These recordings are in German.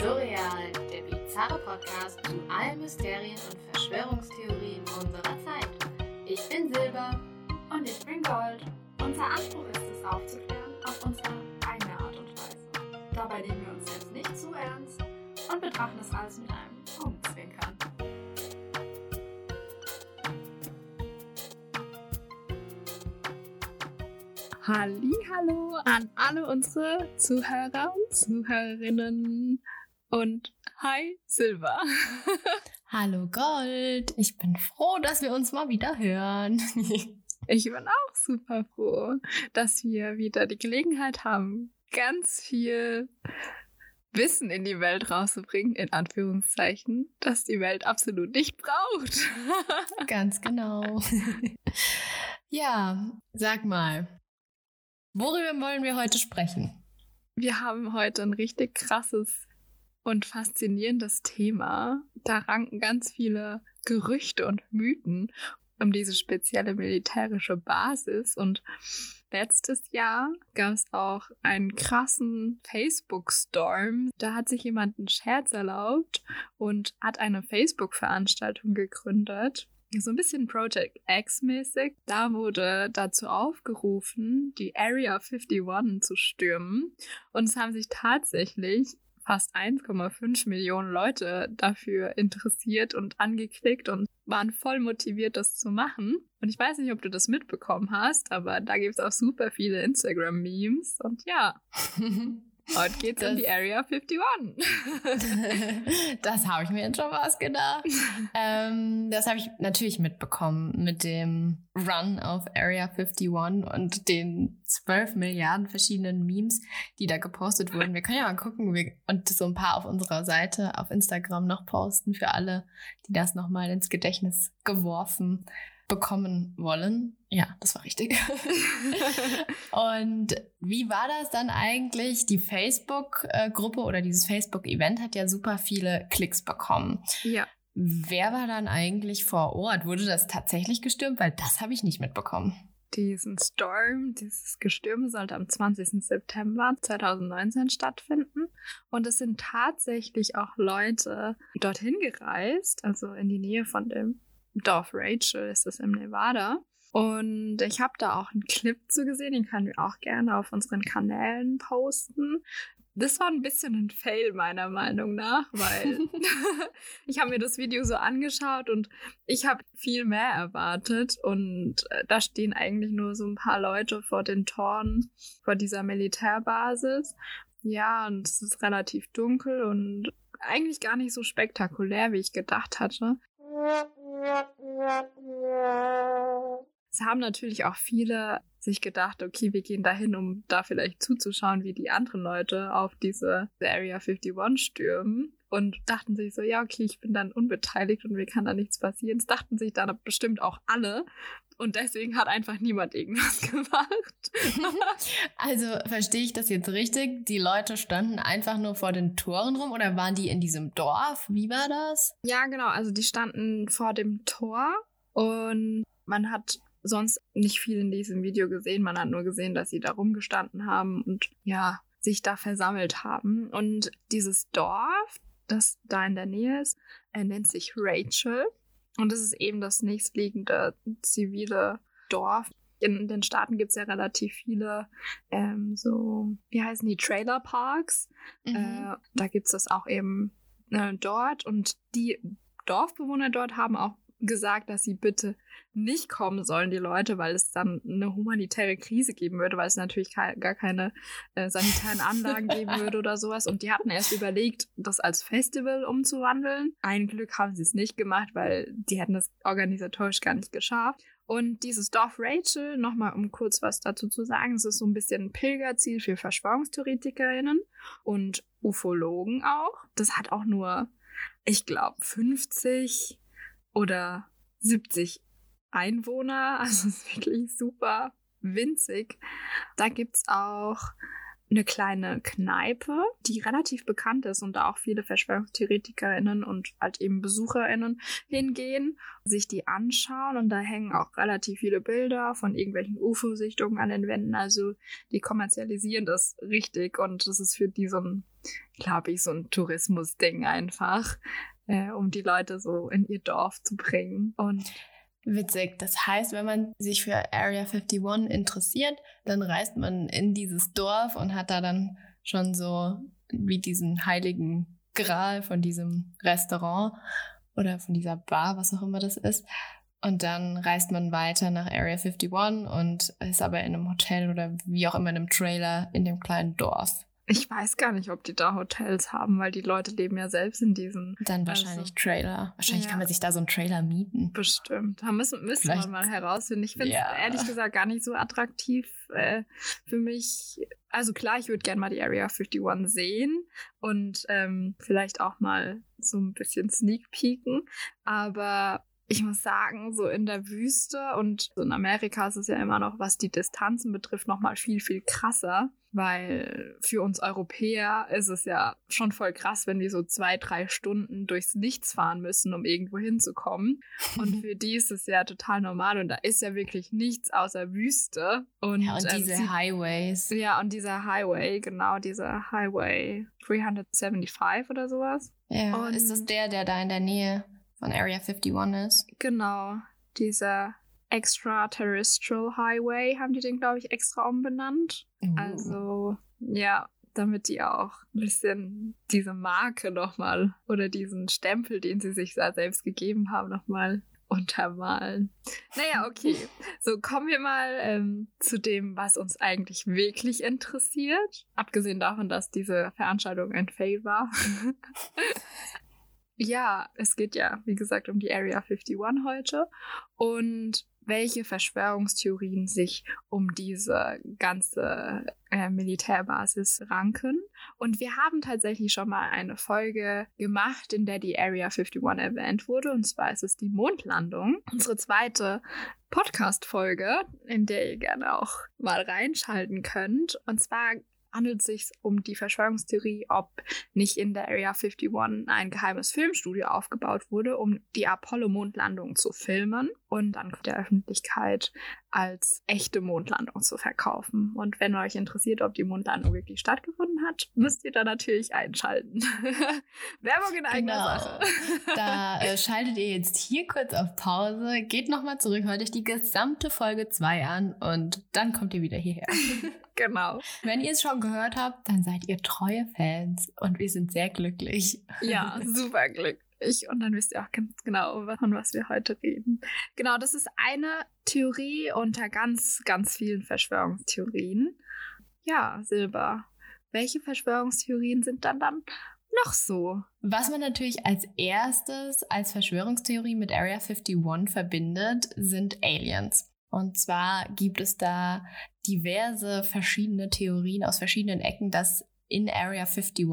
Surreal, der bizarre Podcast zu allen Mysterien und Verschwörungstheorien unserer Zeit. Ich bin Silber. Und ich bin Gold. Unser Anspruch ist es aufzuklären auf unsere eigene Art und Weise. Dabei nehmen wir uns selbst nicht zu ernst und betrachten das alles mit einem Augenzwinkern. Hallo an alle unsere Zuhörer und Zuhörerinnen und hi Silber. Hallo Gold, ich bin froh, dass wir uns mal wieder hören. ich bin auch super froh, dass wir wieder die Gelegenheit haben, ganz viel Wissen in die Welt rauszubringen, in Anführungszeichen, das die Welt absolut nicht braucht. Ganz genau. ja, sag mal, Worüber wollen wir heute sprechen? Wir haben heute ein richtig krasses und faszinierendes Thema. Da ranken ganz viele Gerüchte und Mythen um diese spezielle militärische Basis. Und letztes Jahr gab es auch einen krassen Facebook-Storm. Da hat sich jemand einen Scherz erlaubt und hat eine Facebook-Veranstaltung gegründet so ein bisschen Project X-mäßig. Da wurde dazu aufgerufen, die Area 51 zu stürmen. Und es haben sich tatsächlich fast 1,5 Millionen Leute dafür interessiert und angeklickt und waren voll motiviert, das zu machen. Und ich weiß nicht, ob du das mitbekommen hast, aber da gibt es auch super viele Instagram-Memes. Und ja, Heute geht's das, um die Area 51. das habe ich mir jetzt schon was gedacht. ähm, das habe ich natürlich mitbekommen mit dem Run auf Area 51 und den 12 Milliarden verschiedenen Memes, die da gepostet wurden. Wir können ja mal gucken wir, und so ein paar auf unserer Seite auf Instagram noch posten für alle, die das nochmal ins Gedächtnis geworfen bekommen wollen. Ja, das war richtig. und wie war das dann eigentlich? Die Facebook-Gruppe oder dieses Facebook-Event hat ja super viele Klicks bekommen. Ja. Wer war dann eigentlich vor Ort? Wurde das tatsächlich gestürmt? Weil das habe ich nicht mitbekommen. Diesen Storm, dieses Gestürme sollte am 20. September 2019 stattfinden. Und es sind tatsächlich auch Leute dorthin gereist, also in die Nähe von dem Dorf Rachel ist es im Nevada. Und ich habe da auch einen Clip zu gesehen, den können wir auch gerne auf unseren Kanälen posten. Das war ein bisschen ein Fail meiner Meinung nach, weil ich habe mir das Video so angeschaut und ich habe viel mehr erwartet und äh, da stehen eigentlich nur so ein paar Leute vor den Toren vor dieser Militärbasis. Ja, und es ist relativ dunkel und eigentlich gar nicht so spektakulär, wie ich gedacht hatte. Es haben natürlich auch viele sich gedacht, okay, wir gehen dahin, um da vielleicht zuzuschauen, wie die anderen Leute auf diese Area 51 stürmen. Und dachten sich so, ja, okay, ich bin dann unbeteiligt und mir kann da nichts passieren. Das dachten sich dann bestimmt auch alle. Und deswegen hat einfach niemand irgendwas gemacht. also verstehe ich das jetzt richtig? Die Leute standen einfach nur vor den Toren rum oder waren die in diesem Dorf? Wie war das? Ja, genau. Also die standen vor dem Tor und man hat sonst nicht viel in diesem Video gesehen. Man hat nur gesehen, dass sie da rumgestanden haben und ja, sich da versammelt haben. Und dieses Dorf, das da in der Nähe ist, er nennt sich Rachel. Und es ist eben das nächstliegende zivile Dorf. In den Staaten gibt es ja relativ viele ähm, so, wie heißen die, Trailerparks. Mhm. Äh, da gibt es das auch eben äh, dort. Und die Dorfbewohner dort haben auch gesagt, dass sie bitte nicht kommen sollen, die Leute, weil es dann eine humanitäre Krise geben würde, weil es natürlich gar keine äh, sanitären Anlagen geben würde oder sowas. Und die hatten erst überlegt, das als Festival umzuwandeln. Ein Glück haben sie es nicht gemacht, weil die hätten das organisatorisch gar nicht geschafft. Und dieses Dorf Rachel, nochmal um kurz was dazu zu sagen, es ist so ein bisschen ein Pilgerziel für Verschwörungstheoretikerinnen und Ufologen auch. Das hat auch nur, ich glaube, 50 oder 70 Einwohner. Also ist wirklich super winzig. Da gibt es auch eine kleine Kneipe, die relativ bekannt ist und da auch viele VerschwörungstheoretikerInnen und halt eben BesucherInnen hingehen, sich die anschauen und da hängen auch relativ viele Bilder von irgendwelchen UFO-Sichtungen an den Wänden. Also die kommerzialisieren das richtig und das ist für die so ein glaube ich, so ein Tourismusding einfach, äh, um die Leute so in ihr Dorf zu bringen. Und Witzig. Das heißt, wenn man sich für Area 51 interessiert, dann reist man in dieses Dorf und hat da dann schon so wie diesen heiligen Gral von diesem Restaurant oder von dieser Bar, was auch immer das ist. Und dann reist man weiter nach Area 51 und ist aber in einem Hotel oder wie auch immer in einem Trailer in dem kleinen Dorf. Ich weiß gar nicht, ob die da Hotels haben, weil die Leute leben ja selbst in diesen. Dann wahrscheinlich also, Trailer. Wahrscheinlich ja. kann man sich da so einen Trailer mieten. Bestimmt. Da müssen, müssen wir mal herausfinden. Ich finde es ja. ehrlich gesagt gar nicht so attraktiv äh, für mich. Also klar, ich würde gerne mal die Area 51 sehen und ähm, vielleicht auch mal so ein bisschen sneak peeken. Aber ich muss sagen, so in der Wüste und in Amerika ist es ja immer noch, was die Distanzen betrifft, noch mal viel, viel krasser. Weil für uns Europäer ist es ja schon voll krass, wenn wir so zwei, drei Stunden durchs Nichts fahren müssen, um irgendwo hinzukommen. Und für die ist es ja total normal und da ist ja wirklich nichts außer Wüste. Und, ja, und diese ähm, Highways. Ja, und dieser Highway, genau, dieser Highway 375 oder sowas. Ja, und ist das der, der da in der Nähe von Area 51 ist. Genau, dieser Extraterrestrial Highway haben die den, glaube ich, extra umbenannt. Uh. Also, ja, damit die auch ein bisschen diese Marke nochmal oder diesen Stempel, den sie sich da selbst gegeben haben, nochmal untermalen. Naja, okay. So, kommen wir mal ähm, zu dem, was uns eigentlich wirklich interessiert. Abgesehen davon, dass diese Veranstaltung ein Fail war. Ja, es geht ja, wie gesagt, um die Area 51 heute und welche Verschwörungstheorien sich um diese ganze äh, Militärbasis ranken. Und wir haben tatsächlich schon mal eine Folge gemacht, in der die Area 51 erwähnt wurde. Und zwar ist es die Mondlandung. Unsere zweite Podcast-Folge, in der ihr gerne auch mal reinschalten könnt. Und zwar handelt es sich um die Verschwörungstheorie, ob nicht in der Area 51 ein geheimes Filmstudio aufgebaut wurde, um die Apollo-Mondlandung zu filmen und dann der Öffentlichkeit als echte Mondlandung zu verkaufen. Und wenn euch interessiert, ob die Mondlandung wirklich stattgefunden hat, müsst ihr da natürlich einschalten. Werbung in eigener genau. Sache. da äh, schaltet ihr jetzt hier kurz auf Pause, geht nochmal zurück, hört euch die gesamte Folge 2 an und dann kommt ihr wieder hierher. genau. Wenn ihr es schon gehört habt, dann seid ihr treue Fans und wir sind sehr glücklich. Ja, super glücklich ich und dann wisst ihr auch ganz genau, von was wir heute reden. Genau, das ist eine Theorie unter ganz, ganz vielen Verschwörungstheorien. Ja, Silber. Welche Verschwörungstheorien sind dann dann noch so? Was man natürlich als erstes als Verschwörungstheorie mit Area 51 verbindet, sind Aliens. Und zwar gibt es da diverse verschiedene Theorien aus verschiedenen Ecken, dass in Area 51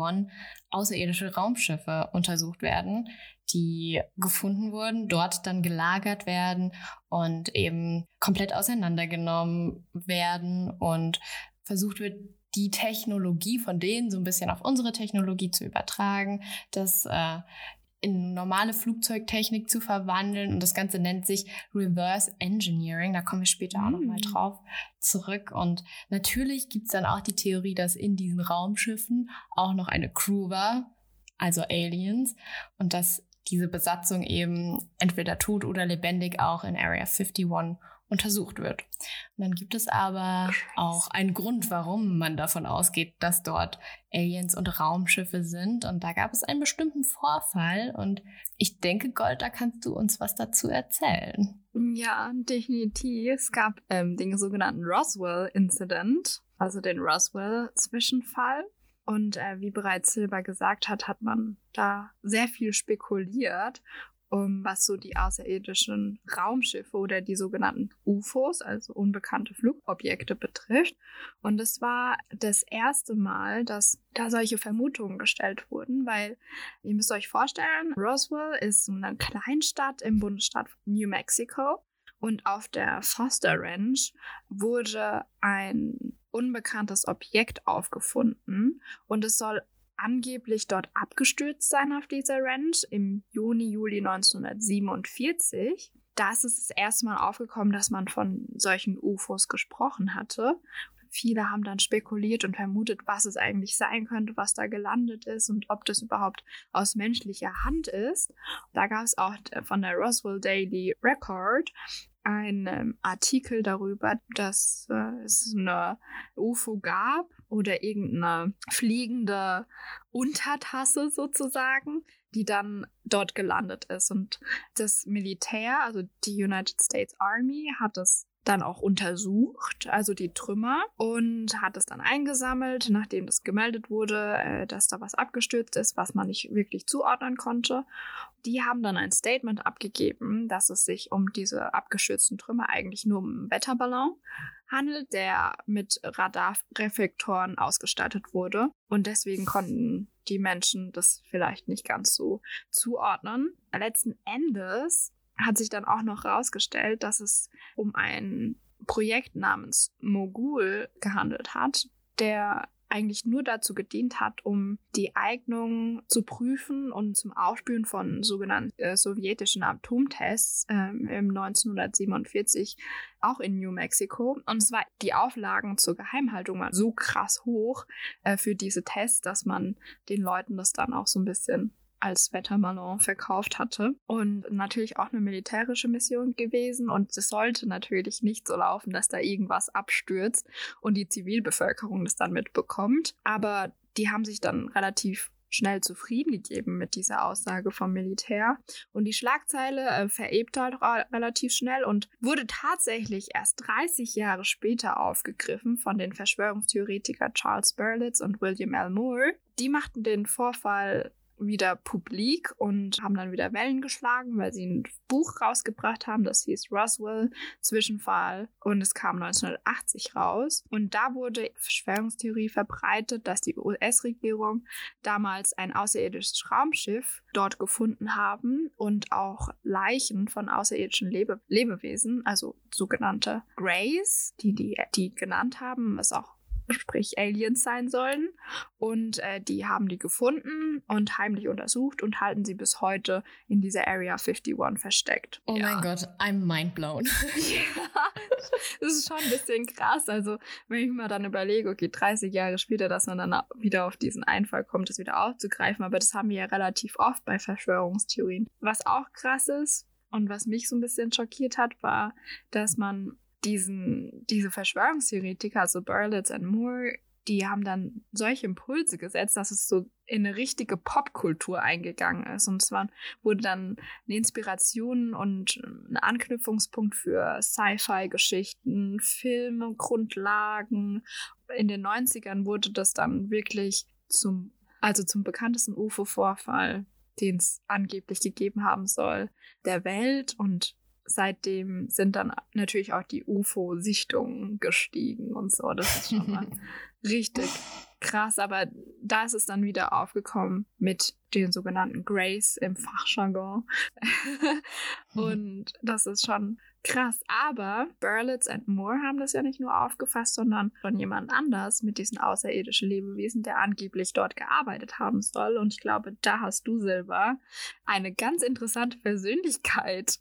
außerirdische Raumschiffe untersucht werden, die gefunden wurden, dort dann gelagert werden und eben komplett auseinandergenommen werden und versucht wird, die Technologie von denen so ein bisschen auf unsere Technologie zu übertragen, das äh, in normale Flugzeugtechnik zu verwandeln. Und das Ganze nennt sich Reverse Engineering. Da kommen wir später auch nochmal mm. drauf zurück. Und natürlich gibt es dann auch die Theorie, dass in diesen Raumschiffen auch noch eine Crew war, also Aliens, und dass diese Besatzung eben entweder tot oder lebendig auch in Area 51 untersucht wird. Und dann gibt es aber auch einen Grund, warum man davon ausgeht, dass dort Aliens und Raumschiffe sind. Und da gab es einen bestimmten Vorfall. Und ich denke, Gold, da kannst du uns was dazu erzählen. Ja, definitiv. Es gab ähm, den sogenannten Roswell-Incident, also den Roswell-Zwischenfall. Und äh, wie bereits Silber gesagt hat, hat man da sehr viel spekuliert um, was so die außerirdischen Raumschiffe oder die sogenannten UFOs, also unbekannte Flugobjekte betrifft. Und es war das erste Mal, dass da solche Vermutungen gestellt wurden, weil ihr müsst euch vorstellen, Roswell ist eine Kleinstadt im Bundesstaat New Mexico. Und auf der Foster Ranch wurde ein unbekanntes Objekt aufgefunden und es soll angeblich dort abgestürzt sein auf dieser Ranch im Juni, Juli 1947. Da ist es das erste Mal aufgekommen, dass man von solchen UFOs gesprochen hatte. viele haben dann spekuliert und vermutet, was es eigentlich sein könnte, was da gelandet ist und ob das überhaupt aus menschlicher Hand ist. Da gab es auch von der Roswell Daily Record einen ähm, Artikel darüber, dass äh, es eine UFO gab oder irgendeine fliegende Untertasse sozusagen, die dann dort gelandet ist. Und das Militär, also die United States Army, hat es dann auch untersucht, also die Trümmer, und hat es dann eingesammelt, nachdem das gemeldet wurde, äh, dass da was abgestürzt ist, was man nicht wirklich zuordnen konnte. Die haben dann ein Statement abgegeben, dass es sich um diese abgestürzten Trümmer eigentlich nur um einen Wetterballon handelt, der mit Radarreflektoren ausgestattet wurde. Und deswegen konnten die Menschen das vielleicht nicht ganz so zuordnen. Letzten Endes hat sich dann auch noch herausgestellt, dass es um ein Projekt namens Mogul gehandelt hat, der eigentlich nur dazu gedient hat, um die Eignung zu prüfen und zum Aufspüren von sogenannten äh, sowjetischen Atomtests äh, im 1947 auch in New Mexico. Und zwar die Auflagen zur Geheimhaltung waren so krass hoch äh, für diese Tests, dass man den Leuten das dann auch so ein bisschen als Wettermalon verkauft hatte. Und natürlich auch eine militärische Mission gewesen. Und es sollte natürlich nicht so laufen, dass da irgendwas abstürzt und die Zivilbevölkerung das dann mitbekommt. Aber die haben sich dann relativ schnell zufrieden gegeben mit dieser Aussage vom Militär. Und die Schlagzeile äh, verebte halt relativ schnell und wurde tatsächlich erst 30 Jahre später aufgegriffen von den Verschwörungstheoretiker Charles Berlitz und William L. Moore. Die machten den Vorfall wieder publik und haben dann wieder Wellen geschlagen, weil sie ein Buch rausgebracht haben, das hieß Roswell Zwischenfall. Und es kam 1980 raus. Und da wurde Verschwörungstheorie verbreitet, dass die US-Regierung damals ein außerirdisches Raumschiff dort gefunden haben und auch Leichen von außerirdischen Lebe Lebewesen, also sogenannte Greys, die die die genannt haben, ist auch sprich Aliens sein sollen. Und äh, die haben die gefunden und heimlich untersucht und halten sie bis heute in dieser Area 51 versteckt. Oh ja. mein Gott, I'm mind blown. ja, das ist schon ein bisschen krass. Also, wenn ich mir dann überlege, okay, 30 Jahre später, dass man dann wieder auf diesen Einfall kommt, das wieder aufzugreifen. Aber das haben wir ja relativ oft bei Verschwörungstheorien. Was auch krass ist, und was mich so ein bisschen schockiert hat, war, dass man diesen, diese Verschwörungstheoretiker, also Berlitz und Moore, die haben dann solche Impulse gesetzt, dass es so in eine richtige Popkultur eingegangen ist. Und zwar wurde dann eine Inspiration und ein Anknüpfungspunkt für Sci-Fi-Geschichten, Filme, Grundlagen. In den 90ern wurde das dann wirklich zum, also zum bekanntesten UFO-Vorfall, den es angeblich gegeben haben soll, der Welt. Und seitdem sind dann natürlich auch die UFO-Sichtungen gestiegen und so. Das ist schon mal richtig krass. Aber da ist es dann wieder aufgekommen mit den sogenannten Grace im Fachjargon. und das ist schon Krass, aber Berlitz and Moore haben das ja nicht nur aufgefasst, sondern von jemand anders mit diesen außerirdischen Lebewesen, der angeblich dort gearbeitet haben soll. Und ich glaube, da hast du, Silber, eine ganz interessante Persönlichkeit,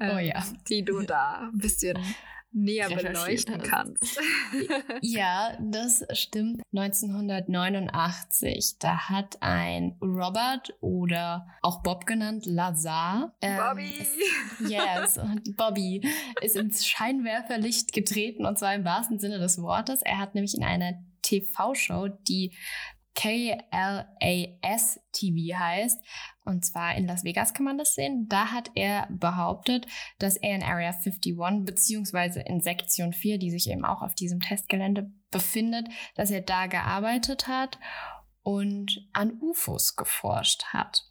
oh, ja. Ähm, die du da ein bisschen näher beleuchten kannst. ja, das stimmt. 1989, da hat ein Robert oder auch Bob genannt, Lazar. Ähm, Bobby! Ist, yes, Bobby ist ins Scheinwerferlicht getreten und zwar im wahrsten Sinne des Wortes. Er hat nämlich in einer TV-Show, die KLAS TV heißt. Und zwar in Las Vegas kann man das sehen. Da hat er behauptet, dass er in Area 51 beziehungsweise in Sektion 4, die sich eben auch auf diesem Testgelände befindet, dass er da gearbeitet hat und an UFOs geforscht hat.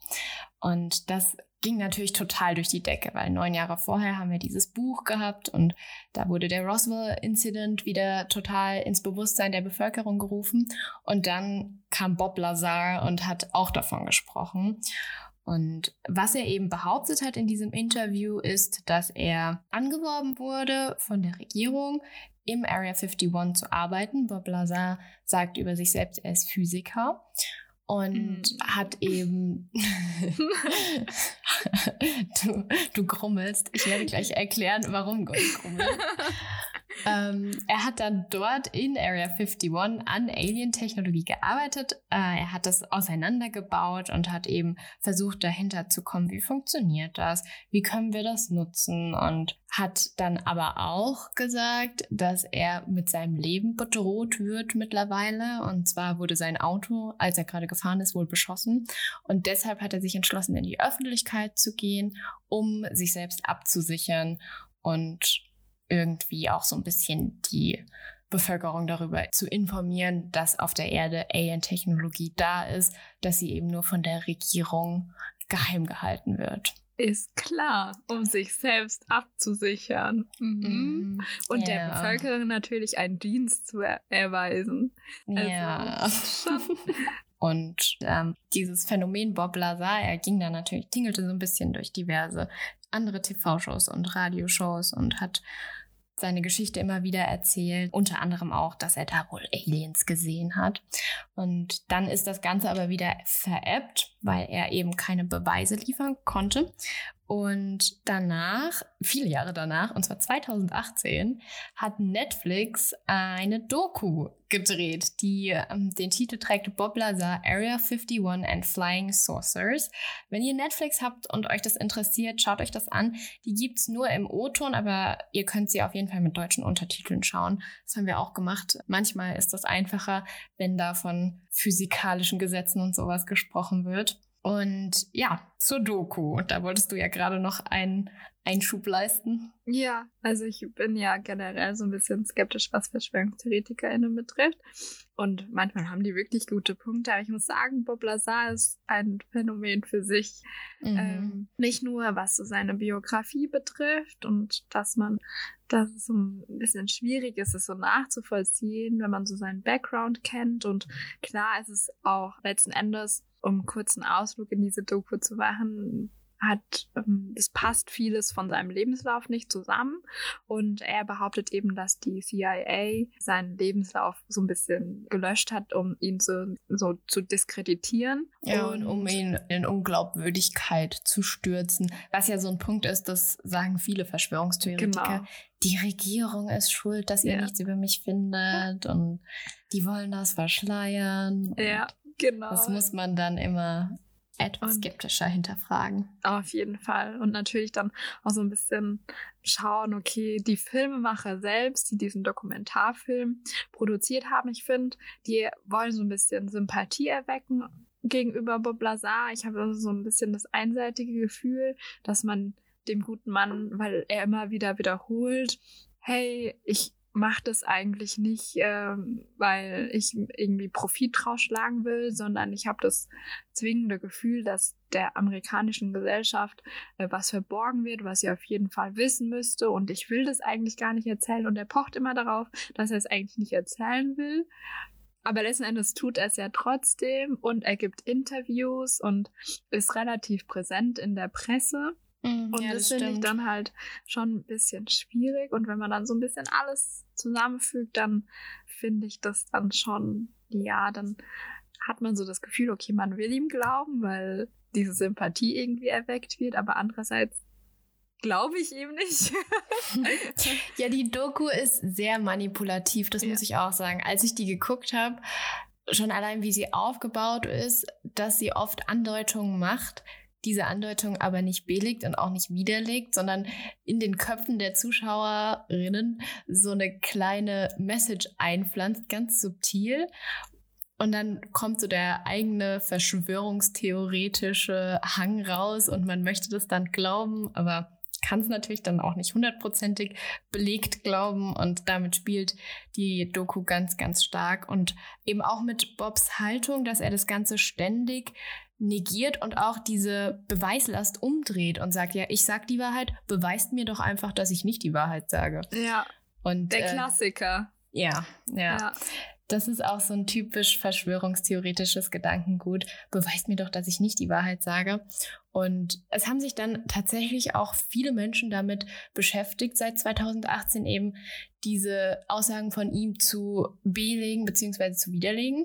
Und das ging natürlich total durch die Decke, weil neun Jahre vorher haben wir dieses Buch gehabt und da wurde der Roswell-Incident wieder total ins Bewusstsein der Bevölkerung gerufen. Und dann kam Bob Lazar und hat auch davon gesprochen. Und was er eben behauptet hat in diesem Interview ist, dass er angeworben wurde von der Regierung, im Area 51 zu arbeiten. Bob Lazar sagt über sich selbst, er ist Physiker und mm. hat eben du, du grummelst. Ich werde gleich erklären, warum Gott grummelt. ähm, er hat dann dort in Area 51 an Alien-Technologie gearbeitet. Äh, er hat das auseinandergebaut und hat eben versucht, dahinter zu kommen, wie funktioniert das, wie können wir das nutzen und hat dann aber auch gesagt, dass er mit seinem Leben bedroht wird mittlerweile. Und zwar wurde sein Auto, als er gerade gefahren ist, wohl beschossen. Und deshalb hat er sich entschlossen, in die Öffentlichkeit zu gehen, um sich selbst abzusichern und irgendwie auch so ein bisschen die Bevölkerung darüber zu informieren, dass auf der Erde Alien-Technologie da ist, dass sie eben nur von der Regierung geheim gehalten wird. Ist klar, um sich selbst abzusichern. Mhm. Und der Ja. Bevölkerung natürlich einen Dienst zu er erweisen. Ja. Also, schon. Und ähm, dieses Phänomen Bob Lazar, er ging dann natürlich, tingelte so ein bisschen durch diverse andere TV-Shows und Radioshows und hat seine Geschichte immer wieder erzählt. Unter anderem auch, dass er da wohl Aliens gesehen hat. Und dann ist das Ganze aber wieder veräppt, weil er eben keine Beweise liefern konnte. Und danach, viele Jahre danach, und zwar 2018, hat Netflix eine Doku gedreht, die ähm, den Titel trägt Bob Lazar Area 51 and Flying Saucers. Wenn ihr Netflix habt und euch das interessiert, schaut euch das an. Die gibt's nur im O-Ton, aber ihr könnt sie auf jeden Fall mit deutschen Untertiteln schauen. Das haben wir auch gemacht. Manchmal ist das einfacher, wenn da von physikalischen Gesetzen und sowas gesprochen wird. Und ja, zur Doku. Da wolltest du ja gerade noch einen Einschub leisten. Ja, also ich bin ja generell so ein bisschen skeptisch, was VerschwörungstheoretikerInnen betrifft. Und manchmal haben die wirklich gute Punkte. Aber ich muss sagen, Bob Lazar ist ein Phänomen für sich. Mhm. Ähm, nicht nur, was so seine Biografie betrifft und dass man, dass es so ein bisschen schwierig ist, es so nachzuvollziehen, wenn man so seinen Background kennt. Und klar ist es auch letzten Endes, um kurzen Ausflug in diese Doku zu machen, hat, ähm, es passt vieles von seinem Lebenslauf nicht zusammen. Und er behauptet eben, dass die CIA seinen Lebenslauf so ein bisschen gelöscht hat, um ihn so, so zu diskreditieren. Ja, und um ihn in Unglaubwürdigkeit zu stürzen. Was ja so ein Punkt ist, das sagen viele Verschwörungstheoretiker. Genau. Die Regierung ist schuld, dass ihr Ja. nichts über mich findet und die wollen das verschleiern. Und Ja, genau. Das muss man dann immer etwas Und- skeptischer hinterfragen. Auf jeden Fall. Und natürlich dann auch so ein bisschen schauen, okay, die Filmemacher selbst, die diesen Dokumentarfilm produziert haben, ich finde, die wollen so ein bisschen Sympathie erwecken gegenüber Bob Lazar. Ich habe also so ein bisschen das einseitige Gefühl, dass man dem guten Mann, weil er immer wieder wiederholt, hey, ich mache das eigentlich nicht, ähm, weil ich irgendwie Profit draus schlagen will, sondern ich habe das zwingende Gefühl, dass der amerikanischen Gesellschaft äh, was verborgen wird, was sie auf jeden Fall wissen müsste. Und ich will das eigentlich gar nicht erzählen. Und er pocht immer darauf, dass er es eigentlich nicht erzählen will. Aber letzten Endes tut er es ja trotzdem und er gibt Interviews und ist relativ präsent in der Presse. Und ja, das finde ich dann halt schon ein bisschen schwierig. Und wenn man dann so ein bisschen alles zusammenfügt, dann finde ich das dann schon, ja, dann hat man so das Gefühl, okay, man will ihm glauben, weil diese Sympathie irgendwie erweckt wird, aber andererseits glaube ich ihm nicht. Ja, die Doku ist sehr manipulativ, das Ja. muss ich auch sagen. Als ich die geguckt habe, schon allein wie sie aufgebaut ist, dass sie oft Andeutungen macht, diese Andeutung aber nicht belegt und auch nicht widerlegt, sondern in den Köpfen der Zuschauerinnen so eine kleine Message einpflanzt, ganz subtil. Und dann kommt so der eigene verschwörungstheoretische Hang raus und man möchte das dann glauben, aber kann es natürlich dann auch nicht hundertprozentig belegt glauben und damit spielt die Doku ganz, ganz stark und eben auch mit Bobs Haltung, dass er das Ganze ständig negiert und auch diese Beweislast umdreht und sagt, ja, ich sag die Wahrheit, beweist mir doch einfach, dass ich nicht die Wahrheit sage. ja, Und der äh, Klassiker. ja, ja, Ja. das ist auch so ein typisch verschwörungstheoretisches Gedankengut. Beweist mir doch, dass ich nicht die Wahrheit sage. Und es haben sich dann tatsächlich auch viele Menschen damit beschäftigt, seit 2018 eben diese Aussagen von ihm zu belegen bzw. zu widerlegen.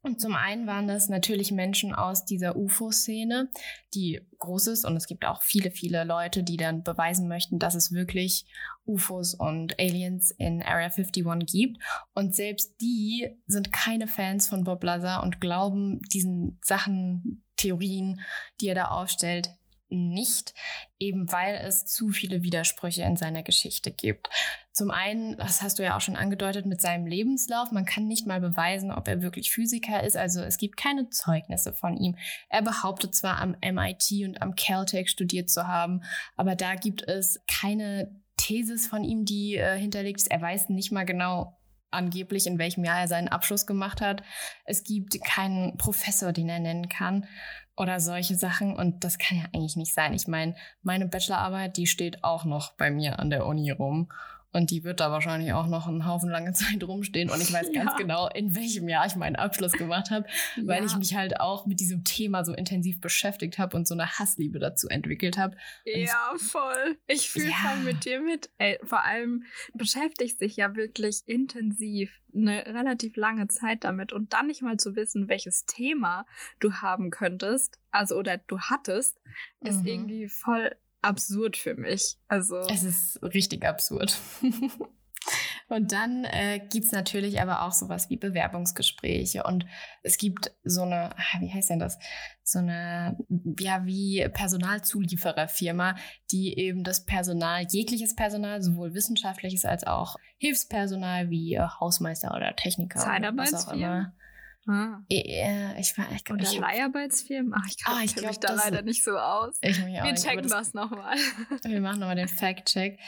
Und zum einen waren das natürlich Menschen aus dieser UFO-Szene, die groß ist. Und es gibt auch viele, viele Leute, die dann beweisen möchten, dass es wirklich UFOs und Aliens in Area 51 gibt. Und selbst die sind keine Fans von Bob Lazar und glauben diesen Sachen, Theorien, die er da aufstellt, nicht, eben weil es zu viele Widersprüche in seiner Geschichte gibt. Zum einen, das hast du ja auch schon angedeutet, mit seinem Lebenslauf. Man kann nicht mal beweisen, ob er wirklich Physiker ist. Also es gibt keine Zeugnisse von ihm. Er behauptet zwar am MIT und am Caltech studiert zu haben, aber da gibt es keine Thesis von ihm, die äh, hinterlegt ist. Er weiß nicht mal genau, angeblich, in welchem Jahr er seinen Abschluss gemacht hat. Es gibt keinen Professor, den er nennen kann oder solche Sachen. Und das kann ja eigentlich nicht sein. Ich meine, meine Bachelorarbeit, die steht auch noch bei mir an der Uni rum. Und die wird da wahrscheinlich auch noch einen Haufen lange Zeit rumstehen. Und ich weiß ja. ganz genau, in welchem Jahr ich meinen Abschluss gemacht habe, ja. weil ich mich halt auch mit diesem Thema so intensiv beschäftigt habe und so eine Hassliebe dazu entwickelt habe. Ja, voll. Ich fühle ja. voll mit dir mit. Ey, vor allem beschäftigt sich ja wirklich intensiv eine relativ lange Zeit damit und dann nicht mal zu wissen, welches Thema du haben könntest, also oder du hattest, ist mhm. irgendwie voll absurd für mich. Also es ist richtig absurd. Und dann äh, gibt natürlich aber auch sowas wie Bewerbungsgespräche und es gibt so eine, ah, wie heißt denn das? So eine, ja, wie Personalzuliefererfirma, die eben das Personal, jegliches Personal, sowohl wissenschaftliches als auch Hilfspersonal wie äh, Hausmeister oder Techniker. Zeitarbeitsfirma. Ja, ich war, ich, Oder ich, Leiharbeitsfirmen? Ach, ich, ah, ich kenne mich da leider nicht so aus. Ich wir nicht, checken das, das nochmal. Wir machen nochmal den Fact-Check.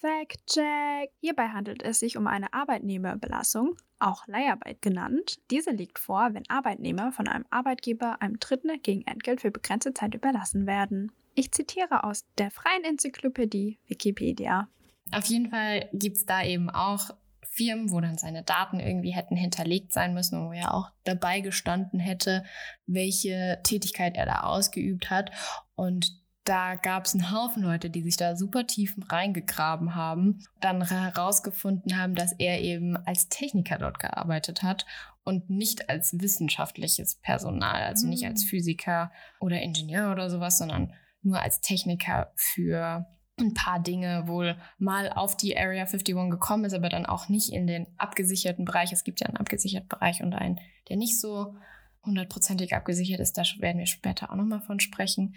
Fact-Check. Hierbei handelt es sich um eine Arbeitnehmerbelastung, auch Leiharbeit genannt. Diese liegt vor, wenn Arbeitnehmer von einem Arbeitgeber einem Dritten gegen Entgelt für begrenzte Zeit überlassen werden. Ich zitiere aus der freien Enzyklopädie Wikipedia. Auf jeden Fall gibt es da eben auch Firmen, wo dann seine Daten irgendwie hätten hinterlegt sein müssen und wo er auch dabei gestanden hätte, welche Tätigkeit er da ausgeübt hat. Und da gab es einen Haufen Leute, die sich da super tief reingegraben haben, dann herausgefunden haben, dass er eben als Techniker dort gearbeitet hat und nicht als wissenschaftliches Personal, also nicht als hm. Physiker oder Ingenieur oder sowas, sondern nur als Techniker für ein paar Dinge wohl mal auf die Area 51 gekommen ist, aber dann auch nicht in den abgesicherten Bereich. Es gibt ja einen abgesicherten Bereich und einen, der nicht so hundertprozentig abgesichert ist. Da werden wir später auch nochmal von sprechen.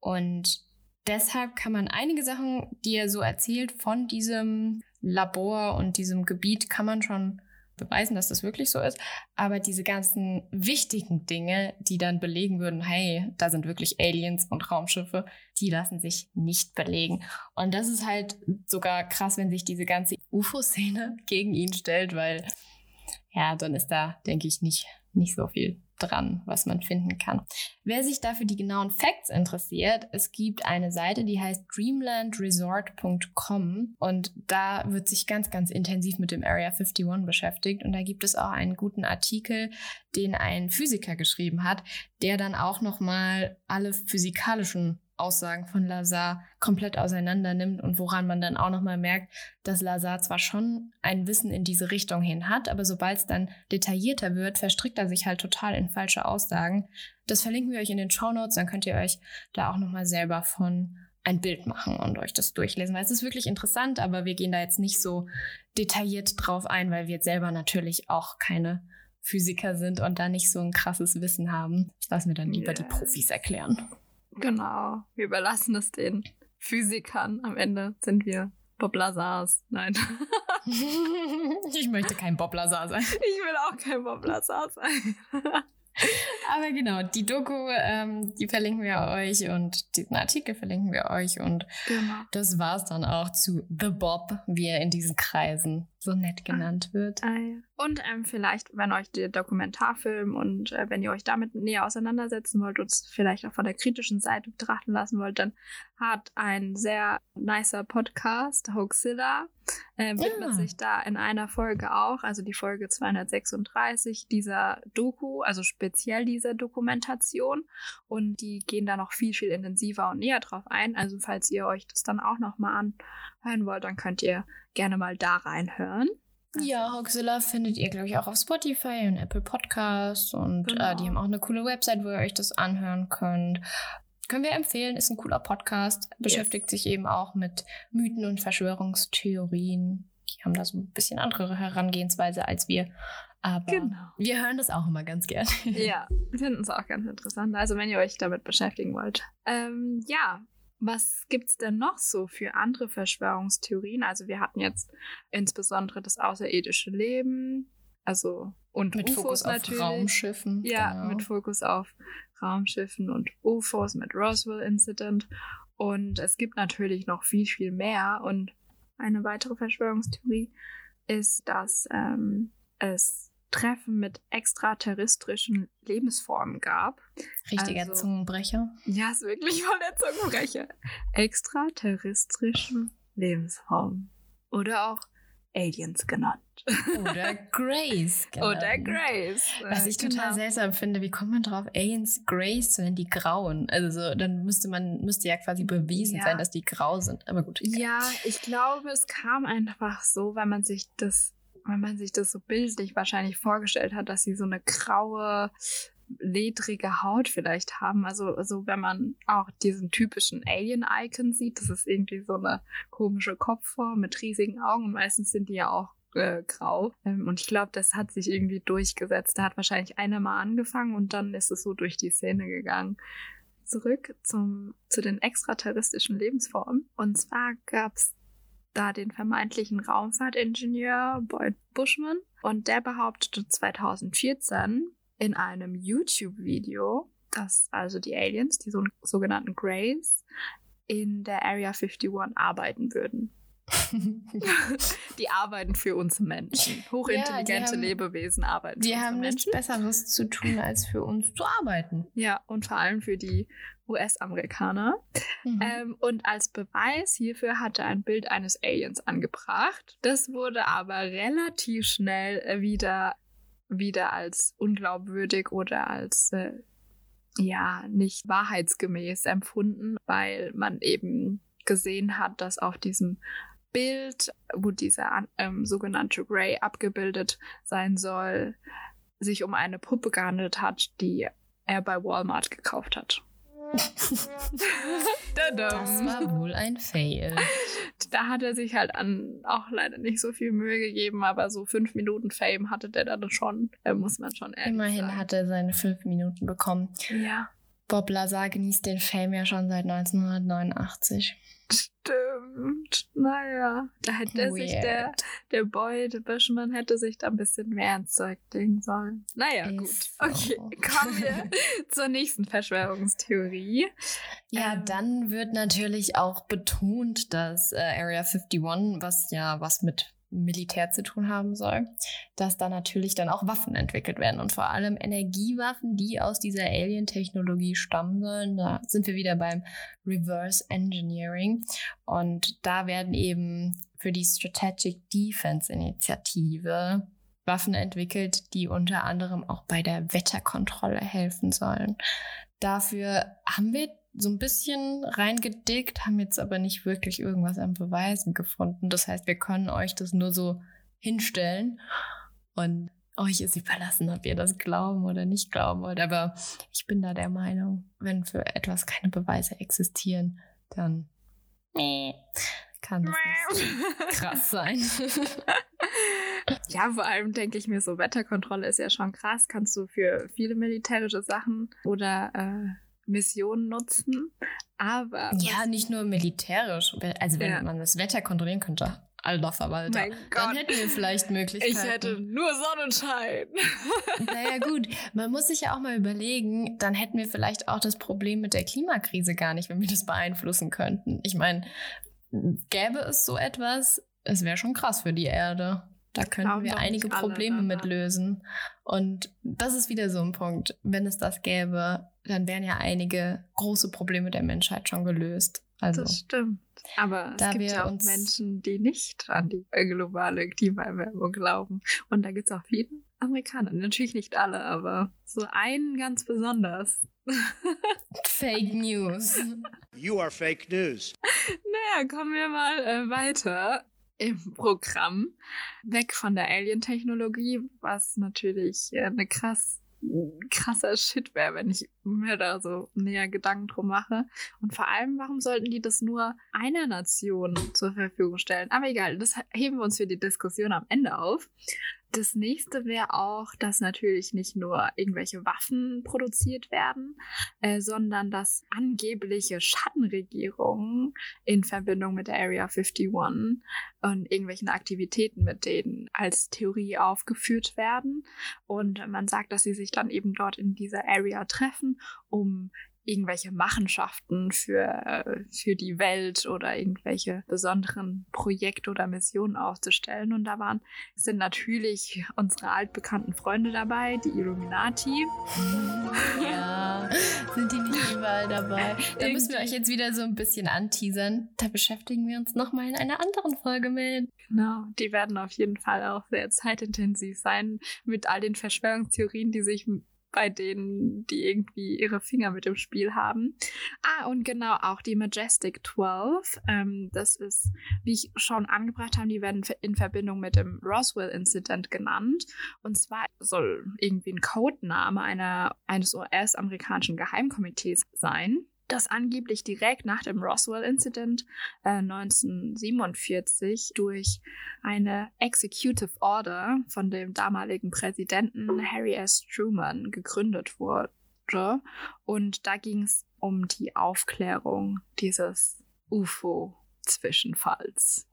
Und deshalb kann man einige Sachen, die er so erzählt von diesem Labor und diesem Gebiet, kann man schon beweisen, dass das wirklich so ist. Aber diese ganzen wichtigen Dinge, die dann belegen würden, hey, da sind wirklich Aliens und Raumschiffe, die lassen sich nicht belegen. Und das ist halt sogar krass, wenn sich diese ganze UFO-Szene gegen ihn stellt, weil ja, dann ist da, denke ich, nicht, nicht so viel dran, was man finden kann. Wer sich dafür die genauen Facts interessiert, es gibt eine Seite, die heißt dreamlandresort.com und da wird sich ganz, ganz intensiv mit dem Area 51 beschäftigt und da gibt es auch einen guten Artikel, den ein Physiker geschrieben hat, der dann auch nochmal alle physikalischen Aussagen von Lazar komplett auseinander nimmt und woran man dann auch nochmal merkt, dass Lazar zwar schon ein Wissen in diese Richtung hin hat, aber sobald es dann detaillierter wird, verstrickt er sich halt total in falsche Aussagen. Das verlinken wir euch in den Show Notes, dann könnt ihr euch da auch nochmal selber von ein Bild machen und euch das durchlesen, weil es ist wirklich interessant, aber wir gehen da jetzt nicht so detailliert drauf ein, weil wir jetzt selber natürlich auch keine Physiker sind und da nicht so ein krasses Wissen haben. Das lassen wir dann lieber yeah. die Profis erklären. Genau, wir überlassen es den Physikern. Am Ende sind wir Bob Lazars. Nein. ich möchte kein Bob Lazar sein. Ich will auch kein Bob Lazar sein. Aber genau, die Doku, ähm, die verlinken wir euch und diesen Artikel verlinken wir euch und genau. das war's dann auch zu The Bob, wie er in diesen Kreisen so nett genannt wird. Ah, ja. Und ähm, vielleicht, wenn euch der Dokumentarfilm und äh, wenn ihr euch damit näher auseinandersetzen wollt und es vielleicht auch von der kritischen Seite betrachten lassen wollt, dann hat ein sehr nicer Podcast, Hoaxilla, äh, widmet ja. sich da in einer Folge auch, also die Folge 236 dieser Doku, also speziell dieser Dokumentation. Und die gehen da noch viel, viel intensiver und näher drauf ein. Also falls ihr euch das dann auch nochmal anhören wollt, dann könnt ihr gerne mal da reinhören. Ja, Hoaxilla findet ihr, glaube ich, auch auf Spotify und Apple Podcasts. Und Genau. äh, die haben auch eine coole Website, wo ihr euch das anhören könnt. Können wir empfehlen, ist ein cooler Podcast. Beschäftigt sich eben auch mit Mythen und Verschwörungstheorien. Die haben da so ein bisschen andere Herangehensweise als wir. Aber Genau. wir hören das auch immer ganz gerne. Ja, wir finden es auch ganz interessant. Also, wenn ihr euch damit beschäftigen wollt. Ähm, ja, was gibt's denn noch so für andere Verschwörungstheorien? Also, wir hatten jetzt insbesondere das außerirdische Leben, also und mit UFOs Fokus auf natürlich. Raumschiffen. Ja, genau. mit Fokus auf Raumschiffen und UFOs, mit Roswell Incident. Und es gibt natürlich noch viel, viel mehr. Und eine weitere Verschwörungstheorie ist, dass ähm, es Treffen mit extraterrestrischen Lebensformen gab. Richtiger also- Zungenbrecher. Ja, ist wirklich voll der Zungenbrecher. Extraterrestrischen Lebensformen. Oder auch Aliens genannt. Oder Grace. Oder genannt. Grace. Was ich total genau. seltsam finde, wie kommt man drauf, Aliens Grays zu nennen, die grauen? Also so, dann müsste man, müsste ja quasi bewiesen Ja. sein, dass die grau sind. Aber gut. egal. Ja, ich glaube, es kam einfach so, weil man sich das, weil man sich das so bildlich wahrscheinlich vorgestellt hat, dass sie so eine graue, ledrige Haut vielleicht haben. Also, also wenn man auch diesen typischen Alien-Icon sieht, das ist irgendwie so eine komische Kopfform mit riesigen Augen meistens sind die ja auch äh, grau. Ähm, und ich glaube, das hat sich irgendwie durchgesetzt. Da hat wahrscheinlich einer mal angefangen und dann ist es so durch die Szene gegangen zurück zum, zu den extraterrestrischen Lebensformen. Und zwar gab es da den vermeintlichen Raumfahrtingenieur Boyd Bushman und der behauptete 2014 in einem YouTube-Video, dass also die Aliens, die so, sogenannten Greys, in der Area 51 arbeiten würden. Die arbeiten für uns Menschen. Hochintelligente haben- Lebewesen arbeiten Die für uns haben nichts Menschen. Besseres zu tun, als für uns zu arbeiten. Ja, und vor allem für die US-Amerikaner. Mhm. Ähm, und als Beweis hierfür hat er ein Bild eines Aliens angebracht. Das wurde aber relativ schnell äh, wieder, wieder als unglaubwürdig oder als äh, ja nicht wahrheitsgemäß empfunden, weil man eben gesehen hat, dass auf diesem Bild, wo dieser ähm, sogenannte Grey abgebildet sein soll, sich um eine Puppe gehandelt hat, die er bei Walmart gekauft hat. das war wohl ein Fail. da hat er sich halt an auch leider nicht so viel Mühe gegeben, aber so fünf Minuten Fame hatte der dann schon, äh, muss man schon ehrlich Immerhin sagen. hat er seine fünf Minuten bekommen. Ja, Bob Lazar genießt den Fame ja schon seit 1989. stimmt. Naja, da hätte sich Weird. der, der Boy, der Bushman, hätte sich da ein bisschen mehr ins Zeug legen sollen. Naja, gut. So. Okay, kommen wir zur nächsten Verschwörungstheorie. Ja, Ähm. dann wird natürlich auch betont, dass äh, Area 51, was ja was mit Militär zu tun haben soll, dass da natürlich dann auch Waffen entwickelt werden und vor allem Energiewaffen, die aus dieser Alien-Technologie stammen sollen. Da sind wir wieder beim Reverse Engineering und da werden eben für die Strategic Defense Initiative Waffen entwickelt, die unter anderem auch bei der Wetterkontrolle helfen sollen. Dafür haben wir so ein bisschen reingedickt, haben jetzt aber nicht wirklich irgendwas an Beweisen gefunden. Das heißt, wir können euch das nur so hinstellen und euch ist überlassen, ob ihr das glauben oder nicht glauben wollt. Aber ich bin da der Meinung, wenn für etwas keine Beweise existieren, dann kann das nicht krass sein. Ja, vor allem denke ich mir so, Wetterkontrolle ist ja schon krass. Kannst du für viele militärische Sachen oder äh, Missionen nutzen. Aber ja, nicht nur militärisch. Also wenn Ja. man das Wetter kontrollieren könnte, alter Verwalter, mein dann hätten wir vielleicht Möglichkeiten. ich hätte nur Sonnenschein. Naja gut, man muss sich ja auch mal überlegen, dann hätten wir vielleicht auch das Problem mit der Klimakrise gar nicht, wenn wir das beeinflussen könnten. Ich meine, gäbe es so etwas, es wäre schon krass für die Erde. Da könnten wir einige Probleme mit lösen. Und das ist wieder so ein Punkt. Wenn es das gäbe, dann wären ja einige große Probleme der Menschheit schon gelöst. Also, Das stimmt. Aber es Da gibt wir ja auch Menschen, die nicht an die globale Klimaerwärmung glauben. Und da gibt es auch viele Amerikaner. Natürlich nicht alle, aber so einen ganz besonders. Fake News. You are fake news. Naja, kommen wir mal äh, weiter. im Programm. Weg von der Alien-Technologie, was natürlich äh, eine krass krasser Shit wäre, wenn ich mir da so näher Gedanken drum mache. Und vor allem, warum sollten die das nur einer Nation zur Verfügung stellen? Aber egal, das heben wir uns für die Diskussion am Ende auf. Das nächste wäre auch, dass natürlich nicht nur irgendwelche Waffen produziert werden, äh, sondern dass angebliche Schattenregierungen in Verbindung mit der Area 51 und irgendwelchen Aktivitäten mit denen als Theorie aufgeführt werden. Und man sagt, dass sie sich dann eben dort in dieser Area treffen, um irgendwelche Machenschaften für, für die Welt oder irgendwelche besonderen Projekte oder Missionen auszustellen. Und da waren, sind natürlich unsere altbekannten Freunde dabei, die Illuminati. Ja, sind die nicht überall dabei? Da müssen wir euch jetzt wieder so ein bisschen anteasern. Da beschäftigen wir uns nochmal in einer anderen Folge mit. Genau, die werden auf jeden Fall auch sehr zeitintensiv sein mit all den Verschwörungstheorien, die sich bei denen, die irgendwie ihre Finger mit dem Spiel haben. Ah, und genau auch die Majestic 12. Ähm, das ist, wie ich schon angebracht habe, die werden in Verbindung mit dem Roswell-Incident genannt. Und zwar soll irgendwie ein Codename einer, eines US-amerikanischen Geheimkomitees sein das angeblich direkt nach dem Roswell-Incident äh, 1947 durch eine Executive Order von dem damaligen Präsidenten Harry S. Truman gegründet wurde. Und da ging es um die Aufklärung dieses UFO-Zwischenfalls.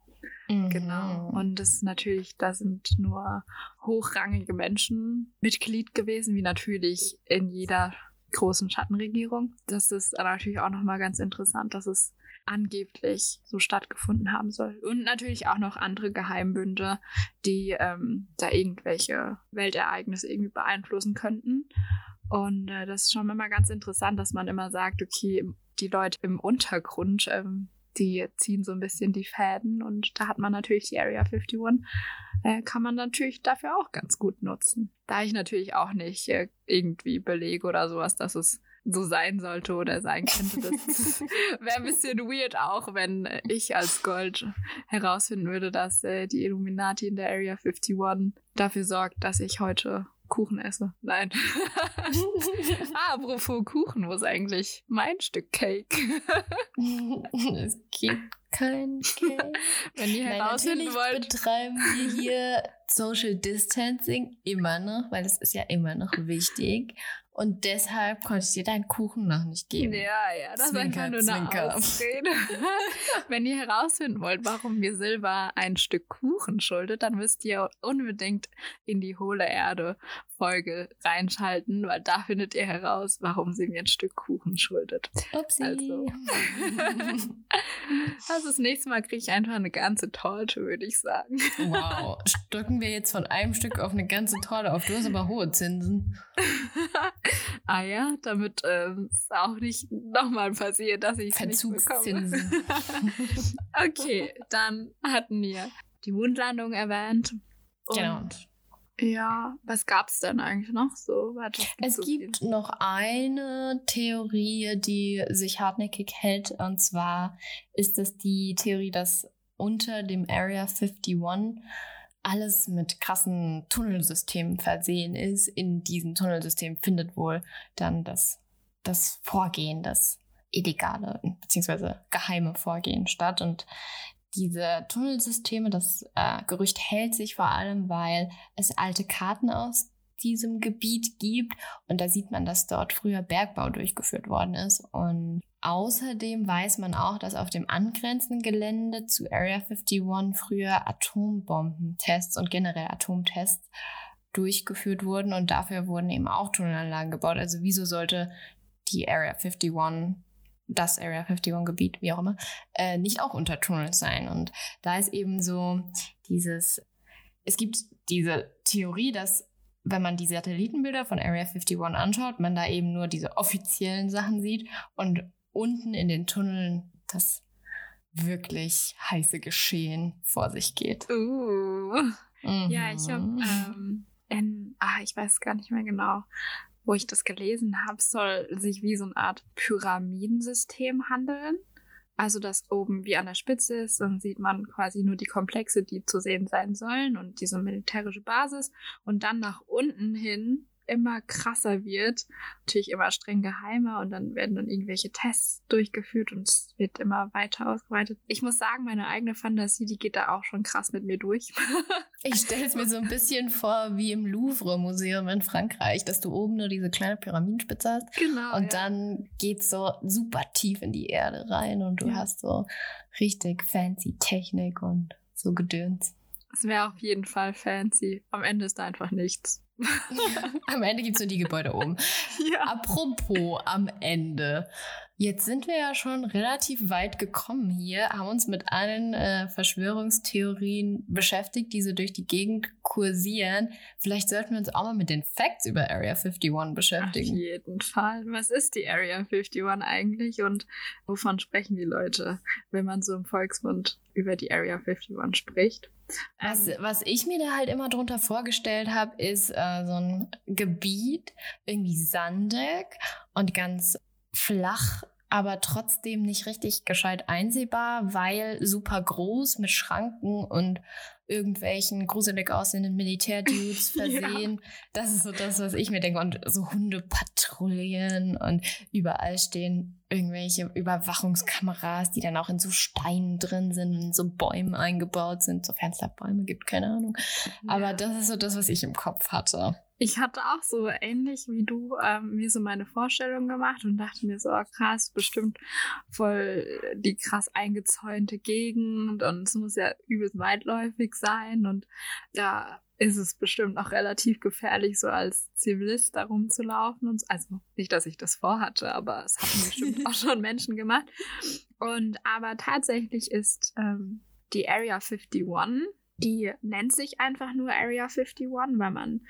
Mhm. Genau. Und das ist natürlich, da sind nur hochrangige Menschen Mitglied gewesen, wie natürlich in jeder großen Schattenregierung. Das ist natürlich auch nochmal ganz interessant, dass es angeblich so stattgefunden haben soll. Und natürlich auch noch andere Geheimbünde, die ähm, da irgendwelche Weltereignisse irgendwie beeinflussen könnten. Und äh, das ist schon immer ganz interessant, dass man immer sagt, okay, die Leute im Untergrund, ähm, die ziehen so ein bisschen die Fäden und da hat man natürlich die Area 51, äh, kann man natürlich dafür auch ganz gut nutzen. Da ich natürlich auch nicht äh, irgendwie belege oder sowas, dass es so sein sollte oder sein könnte. Das wäre ein bisschen weird auch, wenn ich als Gold herausfinden würde, dass äh, die Illuminati in der Area 51 dafür sorgt, dass ich heute Kuchen esse. Nein. ah, apropos Kuchen, wo ist eigentlich mein Stück Cake? es gibt kein Cake. Wenn ihr herausfinden wollt. betreiben wir hier Social Distancing immer noch, weil das ist ja immer noch wichtig. Und deshalb konnte ich dir deinen Kuchen noch nicht geben. Ja, ja, das zwinker, war nur eine Ausrede. Wenn ihr herausfinden wollt, warum mir Silber ein Stück Kuchen schuldet, dann müsst ihr unbedingt in die hohle Erde Folge reinschalten, weil da findet ihr heraus, warum sie mir ein Stück Kuchen schuldet. Upsi. Also, also das nächste Mal kriege ich einfach eine ganze Torte, würde ich sagen. Wow. Stocken wir jetzt von einem Stück auf eine ganze Torte auf. Du hast aber hohe Zinsen. ah ja, damit ähm, es auch nicht nochmal passiert, dass ich es nicht bekomme. okay, dann hatten wir die Mondlandung erwähnt. Genau. Ja, was gab es denn eigentlich noch so? es gibt viel? noch eine Theorie, die sich hartnäckig hält. Und zwar ist es die Theorie, dass unter dem Area 51 alles mit krassen Tunnelsystemen versehen ist. In diesem Tunnelsystem findet wohl dann das, das Vorgehen, das illegale bzw. geheime Vorgehen statt. Und diese Tunnelsysteme, das äh, Gerücht hält sich vor allem, weil es alte Karten aus diesem Gebiet gibt und da sieht man, dass dort früher Bergbau durchgeführt worden ist und Außerdem weiß man auch, dass auf dem angrenzenden Gelände zu Area 51 früher Atombombentests und generell Atomtests durchgeführt wurden und dafür wurden eben auch Tunnelanlagen gebaut. Also wieso sollte die Area 51, das Area 51 Gebiet, wie auch immer, äh, nicht auch unter Tunnels sein? Und da ist eben so dieses, es gibt diese Theorie, dass wenn man die Satellitenbilder von Area 51 anschaut, man da eben nur diese offiziellen Sachen sieht und unten in den Tunneln das wirklich heiße Geschehen vor sich geht. Uh. Mhm. Ja, ich habe, ähm, ah, ich weiß gar nicht mehr genau, wo ich das gelesen habe, soll sich wie so eine Art Pyramidensystem handeln. Also das oben wie an der Spitze ist, dann sieht man quasi nur die Komplexe, die zu sehen sein sollen und diese militärische Basis. Und dann nach unten hin immer krasser wird, natürlich immer streng geheimer und dann werden dann irgendwelche Tests durchgeführt und es wird immer weiter ausgeweitet. Ich muss sagen, meine eigene Fantasie, die geht da auch schon krass mit mir durch. ich stelle es mir so ein bisschen vor wie im Louvre-Museum in Frankreich, dass du oben nur diese kleine Pyramidenspitze hast. Genau. Und ja. dann geht's so super tief in die Erde rein und du Ja. hast so richtig fancy Technik und so Gedöns. Es wäre auf jeden Fall fancy. Am Ende ist da einfach nichts. Am Ende gibt's nur die Gebäude oben. Ja. Apropos am Ende. Jetzt sind wir ja schon relativ weit gekommen hier, haben uns mit allen äh, Verschwörungstheorien beschäftigt, die so durch die Gegend kursieren. Vielleicht sollten wir uns auch mal mit den Facts über Area 51 Auf beschäftigen. jeden Fall. Was ist die Area 51 eigentlich und wovon sprechen die Leute, wenn man so im Volksmund über die Area 51 spricht? Was, Ähm, was ich mir da halt immer drunter vorgestellt habe, ist äh, so ein Gebiet, irgendwie sandig und ganz flach, aber trotzdem nicht richtig gescheit einsehbar, weil super groß mit Schranken und irgendwelchen gruselig aussehenden Militärdudes Ja. versehen. Das ist so das, was ich mir denke. Und so Hundepatrouillen und überall stehen irgendwelche Überwachungskameras, die dann auch in so Steinen drin sind und in so Bäumen eingebaut sind, sofern es da Bäume gibt, keine Ahnung. Aber das ist so das, was ich im Kopf hatte. Ich hatte auch so ähnlich wie du ähm, mir so meine Vorstellung gemacht und dachte mir so, oh, krass, bestimmt voll die krass eingezäunte Gegend und es muss ja übelst weitläufig sein und da ist es bestimmt auch relativ gefährlich, so als Zivilist da rumzulaufen und so. Also nicht, dass ich das vorhatte, aber es haben bestimmt auch schon Menschen gemacht. Und aber tatsächlich ist ähm, die Area 51 die nennt sich einfach nur Area 51, weil man,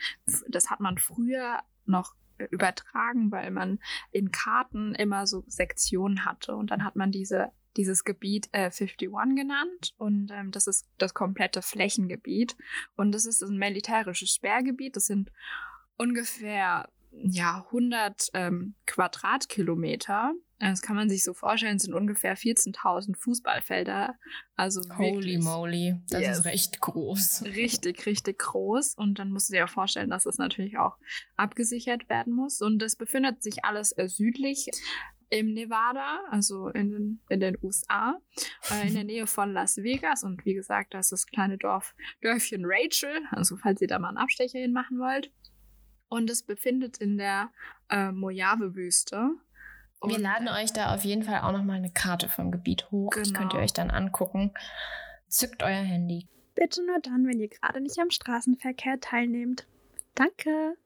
das hat man früher noch übertragen, weil man in Karten immer so Sektionen hatte und dann hat man diese dieses Gebiet äh, 51 genannt und ähm, das ist das komplette Flächengebiet und das ist ein militärisches Sperrgebiet. Das sind ungefähr ja 100 ähm, Quadratkilometer. Das kann man sich so vorstellen, sind ungefähr 14.000 Fußballfelder. Also Holy moly, das Yes. ist recht groß. richtig, richtig groß. Und dann musst du dir auch vorstellen, dass es natürlich auch abgesichert werden muss. Und es befindet sich alles südlich im Nevada, also in den, in den USA, äh, in der Nähe von Las Vegas. Und wie gesagt, da ist das kleine Dorf, Dörfchen Rachel, also falls ihr da mal einen Abstecher hin machen wollt. Und es befindet in der äh, Mojave-Wüste. Wir Und, laden äh, euch da auf jeden Fall auch noch mal eine Karte vom Gebiet hoch. Das Genau. könnt ihr euch dann angucken. Zückt euer Handy. Bitte nur dann, wenn ihr gerade nicht am Straßenverkehr teilnehmt. Danke.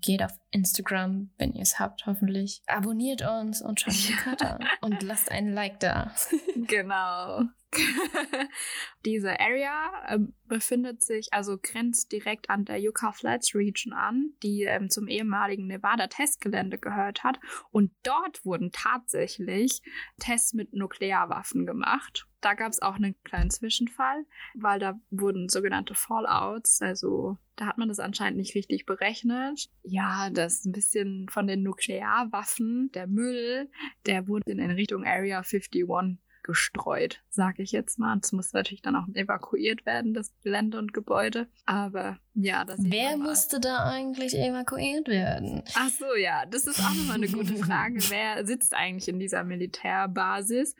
Geht auf Instagram, wenn ihr es habt, hoffentlich. Abonniert uns und schaut die Karte an. Und lasst einen Like da. Genau. Diese Area ähm, befindet sich, also grenzt direkt an der Yucca Flats Region an, die ähm, zum ehemaligen Nevada-Testgelände gehört hat. Und dort wurden tatsächlich Tests mit Nuklearwaffen gemacht. Da gab es auch einen kleinen Zwischenfall, weil da wurden sogenannte Fallouts, also da hat man das anscheinend nicht richtig berechnet. Ja, das ist ein bisschen von den Nuklearwaffen, der Müll, der wurde in Richtung Area 51 gestreut, sage ich jetzt mal. Es musste natürlich dann auch evakuiert werden, das Gelände und Gebäude. Aber ja, das Wer musste da eigentlich evakuiert werden? Ach so, ja, das ist auch nochmal eine gute Frage. Wer sitzt eigentlich in dieser Militärbasis?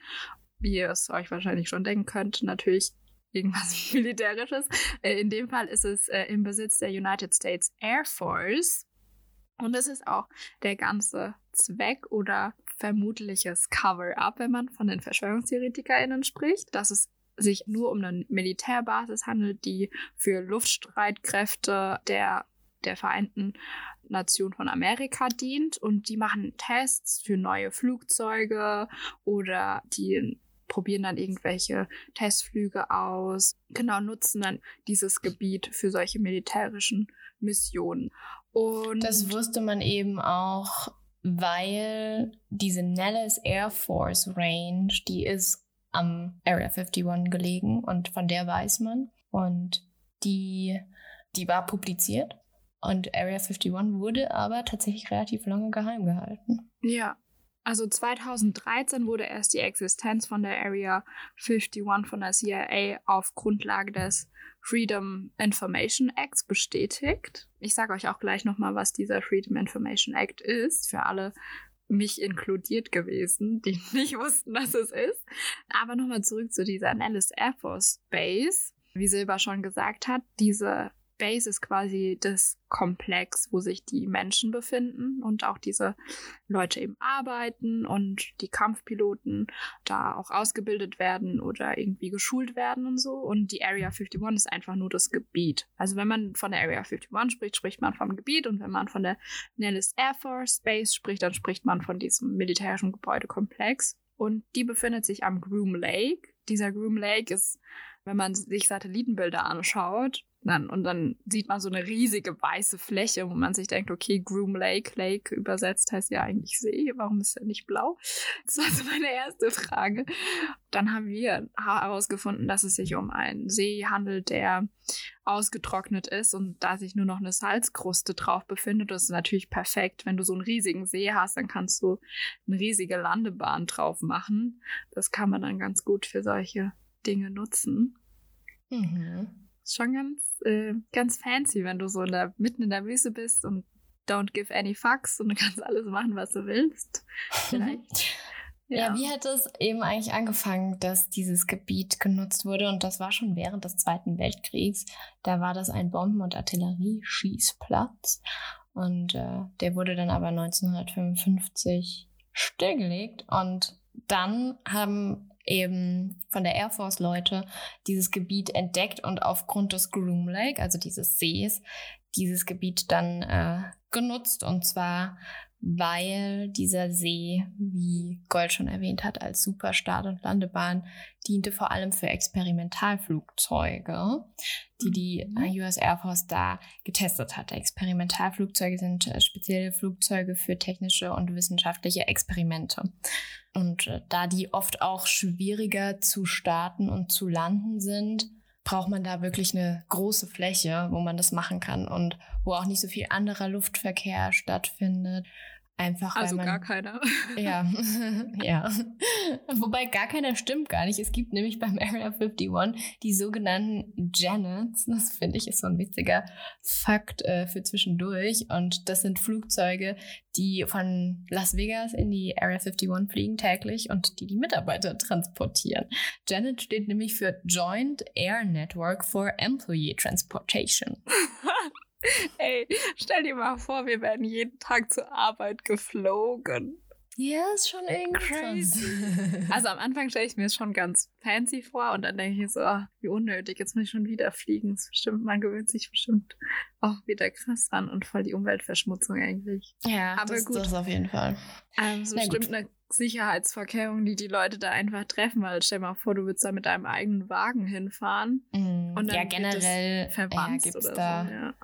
Wie ihr es euch wahrscheinlich schon denken könnt, natürlich irgendwas Militärisches. Äh, In dem Fall ist es äh, im Besitz der United States Air Force. Und das ist auch der ganze Zweck oder vermutliches Cover-up, wenn man von den VerschwörungstheoretikerInnen spricht, dass es sich nur um eine Militärbasis handelt, die für Luftstreitkräfte der, der Vereinten Nation von Amerika dient und die machen Tests für neue Flugzeuge oder die probieren dann irgendwelche Testflüge aus, genau nutzen dann dieses Gebiet für solche militärischen Missionen. Und Das wusste man eben auch, weil diese Nellis Air Force Range, die ist am Area 51 gelegen und von der weiß man. Und die, die war publiziert. Und Area 51 wurde aber tatsächlich relativ lange geheim gehalten. ja, Also 2013 wurde erst die Existenz von der Area 51 von der CIA auf Grundlage des Freedom Information Acts bestätigt. Ich sage euch auch gleich nochmal, was dieser Freedom Information Act ist, für alle mich inkludiert gewesen, die nicht wussten, was es ist. Aber nochmal zurück zu dieser Nellis Air Force Base. Wie Silber schon gesagt hat, diese Base ist quasi das Komplex, wo sich die Menschen befinden und auch diese Leute eben arbeiten und die Kampfpiloten da auch ausgebildet werden oder irgendwie geschult werden und so. Und die Area 51 ist einfach nur das Gebiet. Also wenn man von der Area 51 spricht, spricht man vom Gebiet und wenn man von der Nellis Air Force Base spricht, dann spricht man von diesem militärischen Gebäudekomplex. Und die befindet sich am Groom Lake. Dieser Groom Lake ist, wenn man sich Satellitenbilder anschaut, dann, und dann sieht man so eine riesige weiße Fläche, wo man sich denkt, okay, Groom Lake, Lake übersetzt heißt ja eigentlich See, warum ist er nicht blau? Das war so meine erste Frage. Dann haben wir herausgefunden, dass es sich um einen See handelt, der ausgetrocknet ist und da sich nur noch eine Salzkruste drauf befindet. Das ist natürlich perfekt. Wenn du so einen riesigen See hast, dann kannst du eine riesige Landebahn drauf machen. Das kann man dann ganz gut für solche Dinge nutzen. Mhm ist schon ganz, äh, ganz fancy, wenn du so in der, mitten in der Wüste bist und don't give any fucks und du kannst alles machen, was du willst. Vielleicht. Ja. ja, wie hat es eben eigentlich angefangen, dass dieses Gebiet genutzt wurde? Und das war schon während des Zweiten Weltkriegs. Da war das ein Bomben- und Artillerieschießplatz. Und äh, der wurde dann aber 1955 stillgelegt. Und dann haben eben von der Air Force Leute dieses Gebiet entdeckt und aufgrund des Groom Lake, also dieses Sees, dieses Gebiet dann äh, genutzt. Und zwar weil dieser See, wie Gold schon erwähnt hat, als Superstart- und Landebahn diente vor allem für Experimentalflugzeuge, die die mhm. US Air Force da getestet hatte. Experimentalflugzeuge sind äh, spezielle Flugzeuge für technische und wissenschaftliche Experimente. Und äh, da die oft auch schwieriger zu starten und zu landen sind, braucht man da wirklich eine große Fläche, wo man das machen kann und wo auch nicht so viel anderer Luftverkehr stattfindet. Einfach also man, gar keiner. Ja, ja. Wobei gar keiner stimmt gar nicht. Es gibt nämlich beim Area 51 die sogenannten Janets. Das finde ich ist so ein witziger Fakt äh, für zwischendurch. Und das sind Flugzeuge, die von Las Vegas in die Area 51 fliegen täglich und die die Mitarbeiter transportieren. Janet steht nämlich für Joint Air Network for Employee Transportation. Ey, stell dir mal vor, wir werden jeden Tag zur Arbeit geflogen. Ja, ist schon irgendwie crazy. also am Anfang stelle ich mir es schon ganz fancy vor und dann denke ich so, ach, wie unnötig, jetzt muss ich schon wieder fliegen. Das bestimmt, man gewöhnt sich bestimmt auch wieder krass an und voll die Umweltverschmutzung eigentlich. Ja, aber das, gut. das auf jeden Fall. Also Na bestimmt gut. eine Sicherheitsverkehrung, die die Leute da einfach treffen, weil stell dir mal vor, du würdest da mit deinem eigenen Wagen hinfahren. Mm, und dann ja, generell ja, gibt's oder da, so. Ja.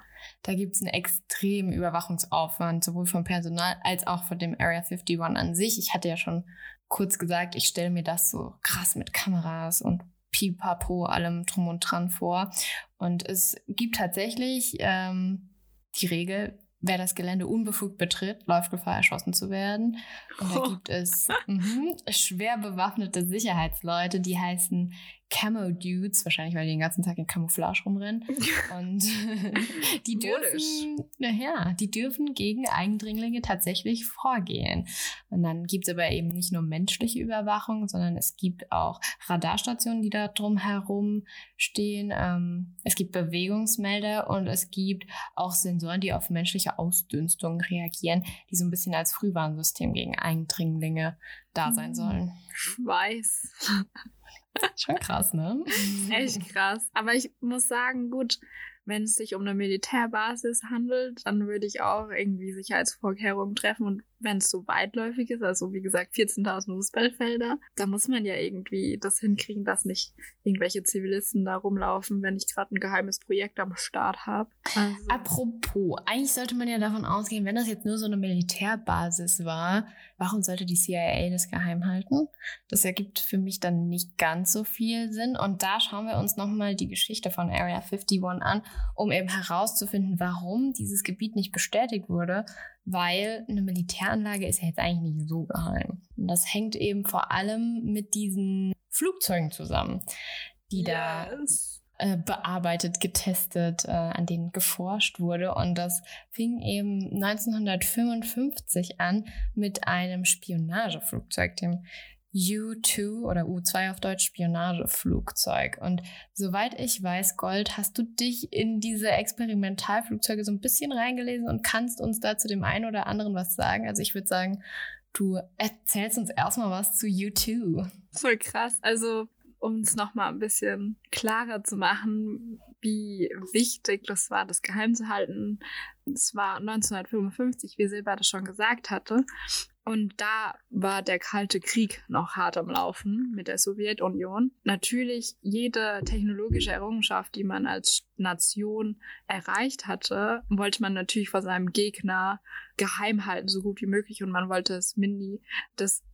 Da gibt es einen extremen Überwachungsaufwand, sowohl vom Personal als auch von dem Area 51 an sich. Ich hatte ja schon kurz gesagt, ich stelle mir das so krass mit Kameras und Pipapo, allem drum und dran vor. Und es gibt tatsächlich ähm, die Regel, wer das Gelände unbefugt betritt, läuft Gefahr, erschossen zu werden. Und da gibt es mh, schwer bewaffnete Sicherheitsleute, die heißen Camo Dudes, wahrscheinlich weil die den ganzen Tag in Camouflage rumrennen. Und die dürfen, ja, die dürfen gegen Eindringlinge tatsächlich vorgehen. Und dann gibt es aber eben nicht nur menschliche Überwachung, sondern es gibt auch Radarstationen, die da drumherum stehen. Ähm, es gibt Bewegungsmelder und es gibt auch Sensoren, die auf menschliche Ausdünstung reagieren, die so ein bisschen als Frühwarnsystem gegen Eindringlinge da sein hm. sollen. Schweiß. Schon krass, ne? Echt krass. Aber ich muss sagen, gut, wenn es sich um eine Militärbasis handelt, dann würde ich auch irgendwie Sicherheitsvorkehrungen treffen. Und wenn es so weitläufig ist, also wie gesagt 14.000 Fußballfelder, da muss man ja irgendwie das hinkriegen, dass nicht irgendwelche Zivilisten da rumlaufen, wenn ich gerade ein geheimes Projekt am Start habe. Also. Apropos, eigentlich sollte man ja davon ausgehen, wenn das jetzt nur so eine Militärbasis war, warum sollte die CIA das geheim halten? Das ergibt für mich dann nicht ganz so viel Sinn. Und da schauen wir uns nochmal die Geschichte von Area 51 an um eben herauszufinden, warum dieses Gebiet nicht bestätigt wurde, weil eine Militäranlage ist ja jetzt eigentlich nicht so geheim. Und das hängt eben vor allem mit diesen Flugzeugen zusammen, die Yes. da äh, bearbeitet, getestet, äh, an denen geforscht wurde. Und das fing eben 1955 an mit einem Spionageflugzeug, dem U2 oder U2 auf Deutsch Spionageflugzeug. Und soweit ich weiß, Gold, hast du dich in diese Experimentalflugzeuge so ein bisschen reingelesen und kannst uns da zu dem einen oder anderen was sagen? Also ich würde sagen, du erzählst uns erstmal was zu U2. Voll krass. Also, um es nochmal ein bisschen klarer zu machen, wie wichtig das war, das geheim zu halten. Es war 1955, wie Silber das schon gesagt hatte. Und da war der Kalte Krieg noch hart am Laufen mit der Sowjetunion. Natürlich, jede technologische Errungenschaft, die man als Nation erreicht hatte, wollte man natürlich vor seinem Gegner geheim halten, so gut wie möglich. Und man wollte es Mini, das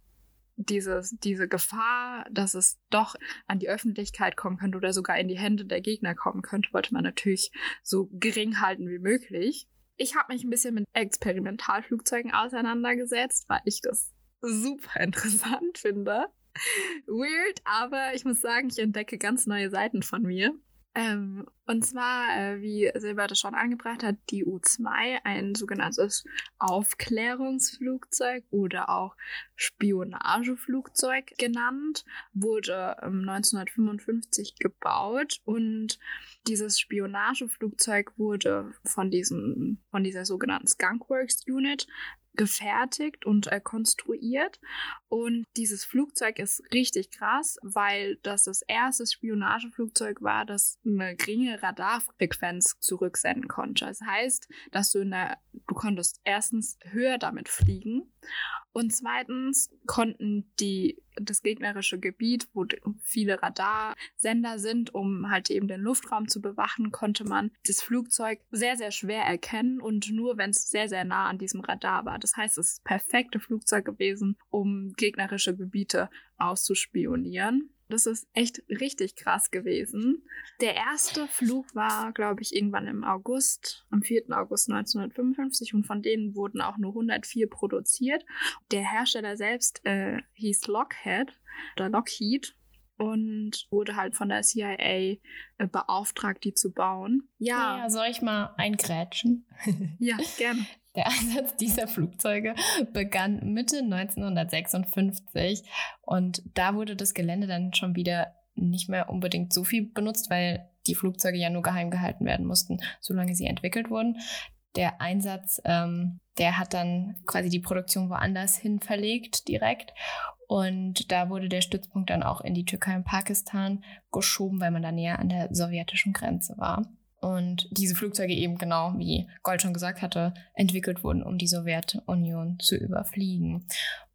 dieses, diese Gefahr, dass es doch an die Öffentlichkeit kommen könnte oder sogar in die Hände der Gegner kommen könnte, wollte man natürlich so gering halten wie möglich. Ich habe mich ein bisschen mit Experimentalflugzeugen auseinandergesetzt, weil ich das super interessant finde. Weird, aber ich muss sagen, ich entdecke ganz neue Seiten von mir. Ähm, und zwar, äh, wie Silber das schon angebracht hat, die U-2, ein sogenanntes Aufklärungsflugzeug oder auch Spionageflugzeug genannt, wurde ähm, 1955 gebaut und dieses Spionageflugzeug wurde von diesem, von dieser sogenannten Skunkworks Unit gefertigt und äh, konstruiert. Und dieses Flugzeug ist richtig krass, weil das das erste Spionageflugzeug war, das eine geringe Radarfrequenz zurücksenden konnte. Das heißt, dass du in der, du konntest erstens höher damit fliegen und zweitens konnten die das gegnerische Gebiet, wo viele Radarsender sind, um halt eben den Luftraum zu bewachen, konnte man das Flugzeug sehr, sehr schwer erkennen und nur wenn es sehr, sehr nah an diesem Radar war. Das heißt, es ist das perfekte Flugzeug gewesen, um gegnerische Gebiete auszuspionieren. Das ist echt richtig krass gewesen. Der erste Flug war, glaube ich, irgendwann im August, am 4. August 1955 und von denen wurden auch nur 104 produziert. Der Hersteller selbst äh, hieß Lockheed oder Lockheed und wurde halt von der CIA äh, beauftragt, die zu bauen. Ja, Ja, soll ich mal eingrätschen? ja, gerne. Der Einsatz dieser Flugzeuge begann Mitte 1956 und da wurde das Gelände dann schon wieder nicht mehr unbedingt so viel benutzt, weil die Flugzeuge ja nur geheim gehalten werden mussten, solange sie entwickelt wurden. Der Einsatz, ähm, der hat dann quasi die Produktion woanders hin verlegt direkt. Und da wurde der Stützpunkt dann auch in die Türkei und Pakistan geschoben, weil man da näher an der sowjetischen Grenze war. Und diese Flugzeuge eben genau, wie Gold schon gesagt hatte, entwickelt wurden, um die Sowjetunion zu überfliegen.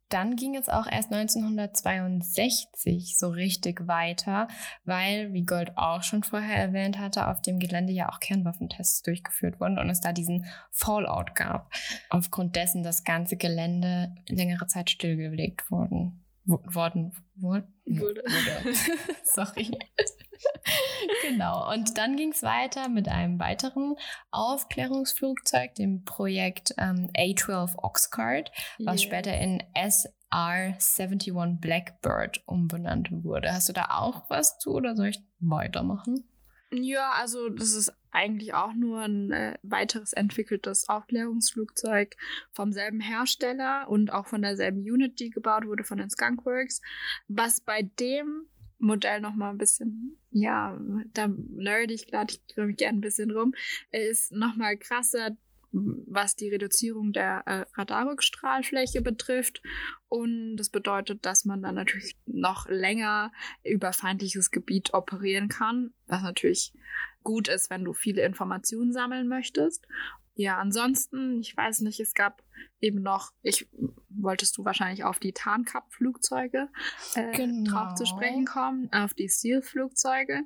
Dann ging es auch erst 1962 so richtig weiter, weil, wie Gold auch schon vorher erwähnt hatte, auf dem Gelände ja auch Kernwaffentests durchgeführt wurden und es da diesen Fallout gab, aufgrund dessen das ganze Gelände längere Zeit stillgelegt wurden. wo- Worden. Wurde. wurde. Sorry. genau. Und dann ging es weiter mit einem weiteren Aufklärungsflugzeug, dem Projekt ähm, A12 Oxcart, was Yeah. später in SR-71 Blackbird umbenannt wurde. Hast du da auch was zu oder soll ich weitermachen? Ja, also das ist eigentlich auch nur ein äh, weiteres entwickeltes Aufklärungsflugzeug vom selben Hersteller und auch von derselben Unit, die gebaut wurde von den Skunkworks. Was bei dem Modell noch mal ein bisschen, ja, da nerd ich gerade, ich drehe mich gerne ein bisschen rum, ist noch mal krasser, was die Reduzierung der äh, Radarrückstrahlfläche betrifft. Und das bedeutet, dass man dann natürlich noch länger über feindliches Gebiet operieren kann, was natürlich gut ist, wenn du viele Informationen sammeln möchtest. Ja, ansonsten, ich weiß nicht, es gab eben noch, ich wolltest du wahrscheinlich auf die Tarnkap-Flugzeuge äh, Genau. drauf zu sprechen kommen, auf die Steel-Flugzeuge.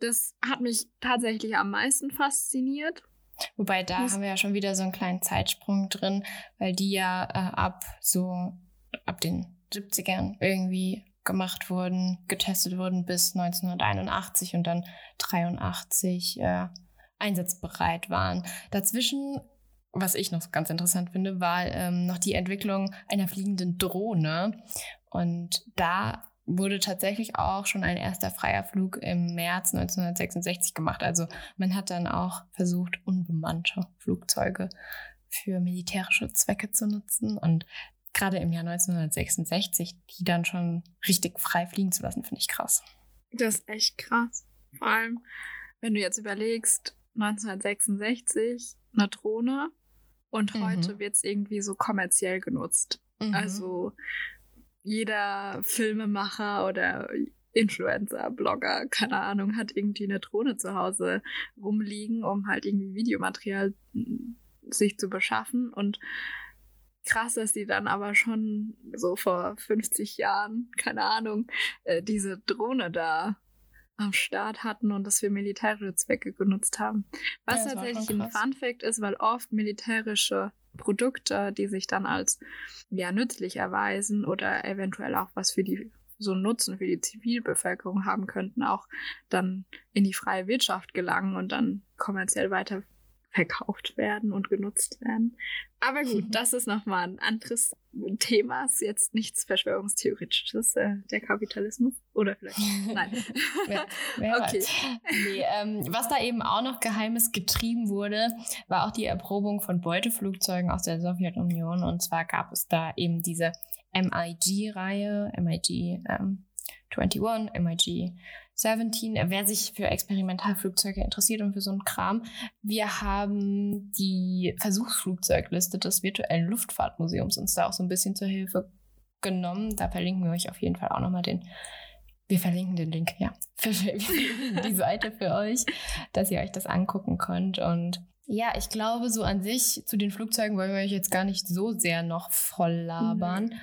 Das hat mich tatsächlich am meisten fasziniert. Wobei da Muss- haben wir ja schon wieder so einen kleinen Zeitsprung drin, weil die ja äh, ab so ab den 70ern irgendwie gemacht wurden, getestet wurden bis 1981 und dann 83 äh, einsatzbereit waren. Dazwischen, was ich noch ganz interessant finde, war ähm, noch die Entwicklung einer fliegenden Drohne. Und da wurde tatsächlich auch schon ein erster freier Flug im März 1966 gemacht. Also man hat dann auch versucht, unbemannte Flugzeuge für militärische Zwecke zu nutzen. Und gerade im Jahr 1966, die dann schon richtig frei fliegen zu lassen, finde ich krass. Das ist echt krass. Vor allem, wenn du jetzt überlegst, 1966 eine Drohne und Mhm. heute wird es irgendwie so kommerziell genutzt. Mhm. Also jeder Filmemacher oder Influencer, Blogger, keine Ahnung, hat irgendwie eine Drohne zu Hause rumliegen, um halt irgendwie Videomaterial mm, sich zu beschaffen. Und krass, dass die dann aber schon so vor 50 Jahren, keine Ahnung, äh, diese Drohne da am Start hatten und das für militärische Zwecke genutzt haben. Was Ja, tatsächlich ein krass. Fun Fact ist, weil oft militärische Produkte, die sich dann als ja nützlich erweisen oder eventuell auch was für die so einen Nutzen für die Zivilbevölkerung haben könnten, auch dann in die freie Wirtschaft gelangen und dann kommerziell weiter verkauft werden und genutzt werden. Aber gut, das ist nochmal ein anderes Thema. Ist jetzt nichts Verschwörungstheoretisches, äh, der Kapitalismus. Oder vielleicht. Nein. Wer, wer Okay. Nee, ähm, was da eben auch noch geheimes getrieben wurde, war auch die Erprobung von Beuteflugzeugen aus der Sowjetunion. Und zwar gab es da eben diese MIG-Reihe, MIG ähm, 21, MIG 17. Wer sich für Experimentalflugzeuge interessiert und für so einen Kram, wir haben die Versuchsflugzeugliste des virtuellen Luftfahrtmuseums uns da auch so ein bisschen zur Hilfe genommen. Da verlinken wir euch auf jeden Fall auch nochmal den wir verlinken den Link, ja. Verlinken die Seite für euch, dass ihr euch das angucken könnt. Und ja, ich glaube, so an sich zu den Flugzeugen wollen wir euch jetzt gar nicht so sehr noch voll labern.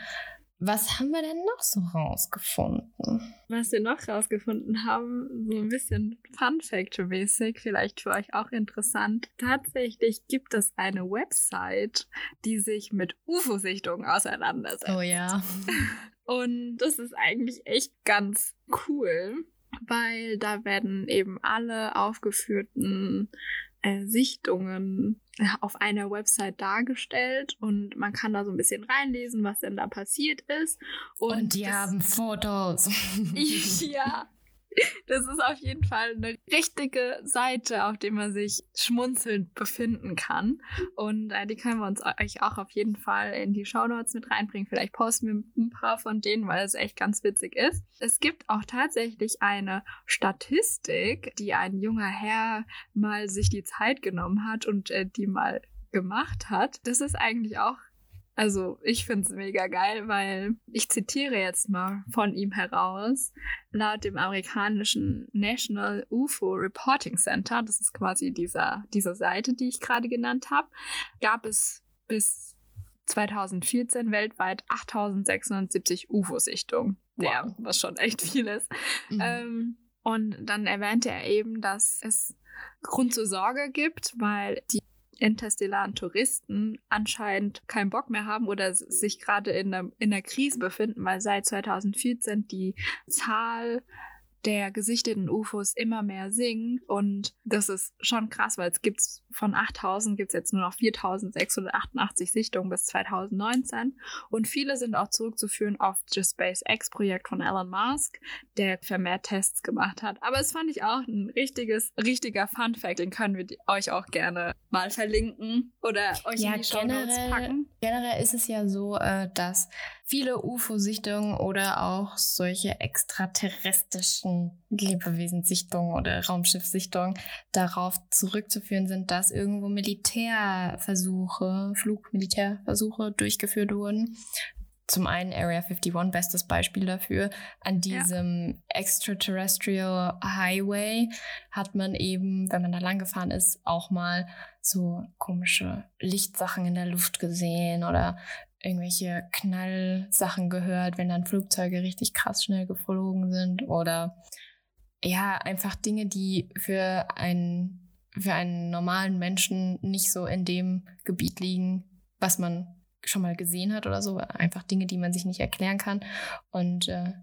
Was haben wir denn noch so rausgefunden? Was wir noch rausgefunden haben, so ein bisschen Fun Fact-mäßig, vielleicht für euch auch interessant. Tatsächlich gibt es eine Website, die sich mit UFO-Sichtungen auseinandersetzt. Oh ja. Und das ist eigentlich echt ganz cool, weil da werden eben alle aufgeführten äh, Sichtungen auf einer Website dargestellt und man kann da so ein bisschen reinlesen, was denn da passiert ist. Und, die das- haben Fotos. ja. Das ist auf jeden Fall eine richtige Seite, auf der man sich schmunzelnd befinden kann. Und äh, die können wir uns euch auch auf jeden Fall in die Shownotes mit reinbringen. Vielleicht posten wir ein paar von denen, weil es echt ganz witzig ist. Es gibt auch tatsächlich eine Statistik, die ein junger Herr mal sich die Zeit genommen hat und äh, die mal gemacht hat. Das ist eigentlich auch also ich finde es mega geil, weil ich zitiere jetzt mal von ihm heraus. Laut dem amerikanischen National UFO Reporting Center, das ist quasi dieser, diese Seite, die ich gerade genannt habe, gab es bis 2014 weltweit 8670 UFO-Sichtungen. Wow. was schon echt viel ist. Mhm. Ähm, und dann erwähnte er eben, dass es Grund zur Sorge gibt, weil die interstellaren Touristen anscheinend keinen Bock mehr haben oder sich gerade in in einer Krise befinden, weil seit 2014 die Zahl der gesichteten UFOs immer mehr sinkt und das ist schon krass, weil es gibt von 8000 gibt es jetzt nur noch 4688 Sichtungen bis 2019 und viele sind auch zurückzuführen auf das SpaceX-Projekt von Elon Musk, der vermehrt Tests gemacht hat. Aber es fand ich auch ein richtiges, richtiger Fun-Fact, den können wir euch auch gerne mal verlinken oder euch Ja, in die generell- packen. Generell ist es ja so, äh, dass viele UFO-Sichtungen oder auch solche extraterrestrischen Lebewesensichtungen oder Raumschiffsichtungen darauf zurückzuführen sind, dass irgendwo Militärversuche, Flugmilitärversuche durchgeführt wurden. Zum einen Area 51, bestes Beispiel dafür. An Ja. diesem Extraterrestrial Highway hat man eben, wenn man da lang gefahren ist, auch mal so komische Lichtsachen in der Luft gesehen oder irgendwelche Knallsachen gehört, wenn dann Flugzeuge richtig krass schnell geflogen sind oder ja, einfach Dinge, die für einen, für einen normalen Menschen nicht so in dem Gebiet liegen, was man schon mal gesehen hat oder so. Einfach Dinge, die man sich nicht erklären kann. Und äh,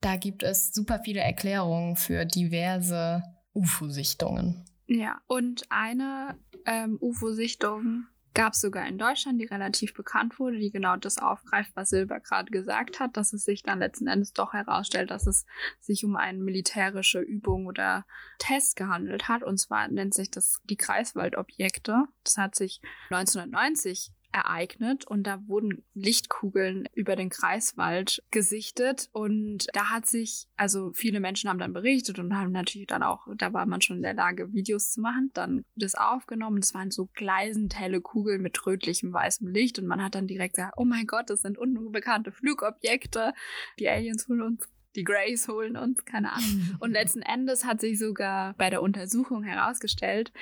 da gibt es super viele Erklärungen für diverse UFO-Sichtungen. Ja, und eine ähm, UFO-Sichtung gab es sogar in Deutschland, die relativ bekannt wurde, die genau das aufgreift, was Silber gerade gesagt hat, dass es sich dann letzten Endes doch herausstellt, dass es sich um eine militärische Übung oder Test gehandelt hat. Und zwar nennt sich das die Kreiswaldobjekte. Das hat sich 1990 ereignet und da wurden Lichtkugeln über den Kreiswald gesichtet und da hat sich, also viele Menschen haben dann berichtet und haben natürlich dann auch, da war man schon in der Lage, Videos zu machen, dann das aufgenommen. Es waren so gleisend helle Kugeln mit rötlichem weißem Licht und man hat dann direkt gesagt, oh mein Gott, das sind unbekannte Flugobjekte. Die Aliens holen uns die Greys holen uns, keine Ahnung. Und letzten Endes hat sich sogar bei der Untersuchung herausgestellt,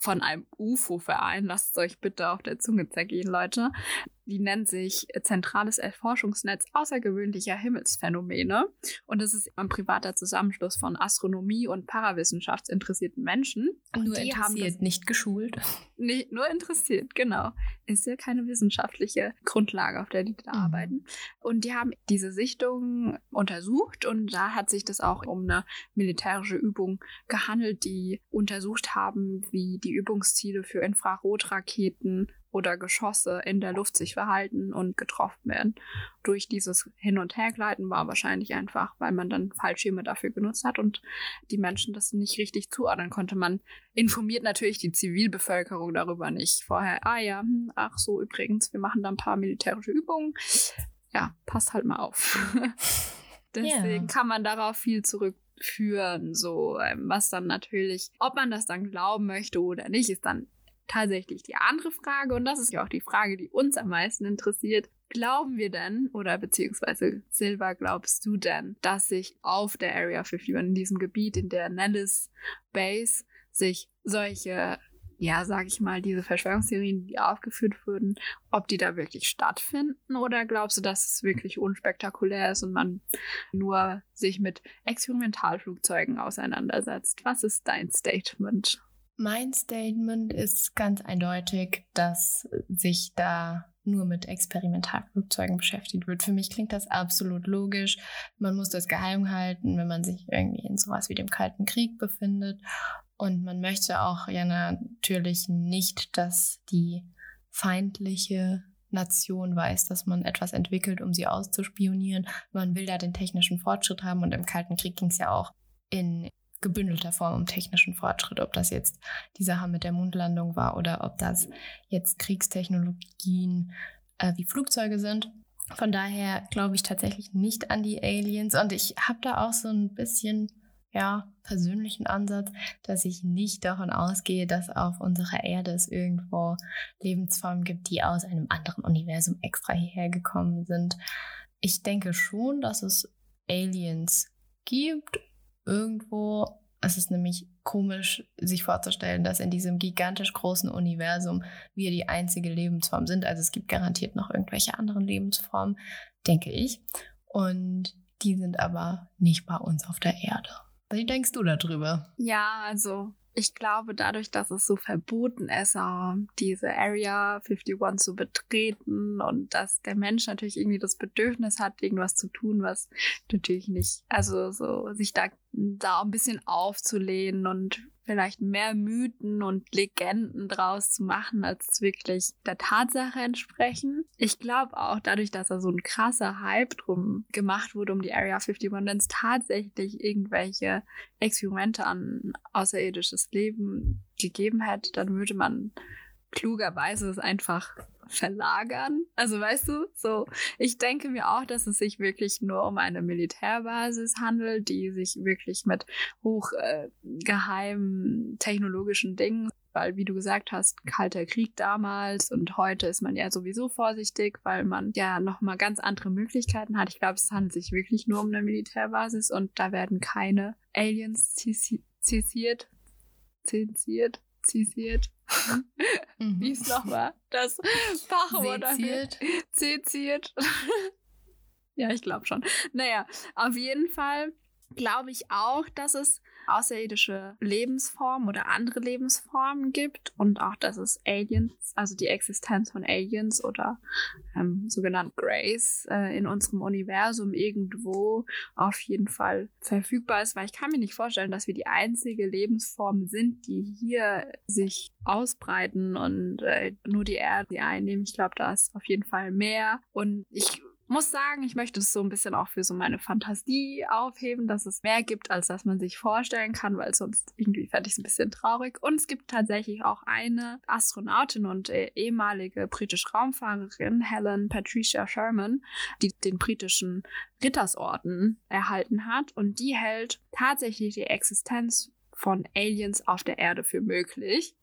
von einem UFO-Verein, lasst es euch bitte auf der Zunge zergehen, Leute, die nennt sich Zentrales Erforschungsnetz außergewöhnlicher Himmelsphänomene. Und das ist ein privater Zusammenschluss von Astronomie und Parawissenschaftsinteressierten Menschen. Nur interessiert, nicht geschult. Nicht, nur interessiert, genau. Ist ja keine wissenschaftliche Grundlage, auf der die da mhm. arbeiten. Und die haben diese Sichtung untersucht und da hat sich das auch um eine militärische Übung gehandelt, die untersucht haben, wie die Übungsziele für Infrarotraketen oder Geschosse in der Luft sich verhalten und getroffen werden. Durch dieses Hin- und Hergleiten war wahrscheinlich einfach, weil man dann Fallschirme dafür genutzt hat und die Menschen das nicht richtig zuordnen konnte. Man informiert natürlich die Zivilbevölkerung darüber nicht vorher. Ah ja, hm, ach so, übrigens, wir machen da ein paar militärische Übungen. Ja, passt halt mal auf. Deswegen yeah. kann man darauf viel zurückführen, so ähm, was dann natürlich, ob man das dann glauben möchte oder nicht, ist dann tatsächlich die andere Frage, und das ist ja auch die Frage, die uns am meisten interessiert. Glauben wir denn, oder beziehungsweise Silva, glaubst du denn, dass sich auf der Area 51, in diesem Gebiet, in der Nellis Base, sich solche, ja, sag ich mal, diese Verschwörungstheorien, die aufgeführt wurden, ob die da wirklich stattfinden? Oder glaubst du, dass es wirklich unspektakulär ist und man nur sich mit Experimentalflugzeugen auseinandersetzt? Was ist dein Statement? Mein Statement ist ganz eindeutig, dass sich da nur mit Experimentalflugzeugen beschäftigt wird. Für mich klingt das absolut logisch. Man muss das geheim halten, wenn man sich irgendwie in sowas wie dem Kalten Krieg befindet. Und man möchte auch ja natürlich nicht, dass die feindliche Nation weiß, dass man etwas entwickelt, um sie auszuspionieren. Man will da den technischen Fortschritt haben und im Kalten Krieg ging es ja auch in gebündelter Form um technischen Fortschritt, ob das jetzt die Sache mit der Mondlandung war oder ob das jetzt Kriegstechnologien äh, wie Flugzeuge sind. Von daher glaube ich tatsächlich nicht an die Aliens und ich habe da auch so ein bisschen ja, persönlichen Ansatz, dass ich nicht davon ausgehe, dass auf unserer Erde es irgendwo Lebensformen gibt, die aus einem anderen Universum extra hierher gekommen sind. Ich denke schon, dass es Aliens gibt irgendwo, es ist nämlich komisch, sich vorzustellen, dass in diesem gigantisch großen Universum wir die einzige Lebensform sind. Also es gibt garantiert noch irgendwelche anderen Lebensformen, denke ich. Und die sind aber nicht bei uns auf der Erde. Wie denkst du darüber? Ja, also ich glaube, dadurch, dass es so verboten ist, diese Area 51 zu betreten und dass der Mensch natürlich irgendwie das Bedürfnis hat, irgendwas zu tun, was natürlich nicht, also so sich da, da ein bisschen aufzulehnen und vielleicht mehr Mythen und Legenden draus zu machen, als wirklich der Tatsache entsprechen. Ich glaube auch dadurch, dass da so ein krasser Hype drum gemacht wurde um die Area 51, wenn es tatsächlich irgendwelche Experimente an außerirdisches Leben gegeben hätte, dann würde man klugerweise es einfach verlagern. Also weißt du, so, ich denke mir auch, dass es sich wirklich nur um eine Militärbasis handelt, die sich wirklich mit hochgeheimen äh, technologischen Dingen weil, wie du gesagt hast, kalter Krieg damals und heute ist man ja sowieso vorsichtig, weil man ja nochmal ganz andere Möglichkeiten hat. Ich glaube, es handelt sich wirklich nur um eine Militärbasis und da werden keine Aliens zisiert, zensiert, zisiert. Mhm. Wie es nochmal das Fachwort Seziert. Seziert. ja, ich glaube schon. Naja, auf jeden Fall glaube ich auch, dass es außerirdische Lebensformen oder andere Lebensformen gibt und auch, dass es Aliens, also die Existenz von Aliens oder ähm, sogenannt Grays äh, in unserem Universum irgendwo auf jeden Fall verfügbar ist, weil ich kann mir nicht vorstellen, dass wir die einzige Lebensform sind, die hier sich ausbreiten und äh, nur die Erde einnehmen. Ich glaube, da ist auf jeden Fall mehr und ich muss sagen, ich möchte es so ein bisschen auch für so meine Fantasie aufheben, dass es mehr gibt, als dass man sich vorstellen kann, weil sonst irgendwie fände ich es ein bisschen traurig. Und es gibt tatsächlich auch eine Astronautin und äh, ehemalige britische Raumfahrerin, Helen Patricia Sherman, die den britischen Rittersorden erhalten hat. Und die hält tatsächlich die Existenz von Aliens auf der Erde für möglich.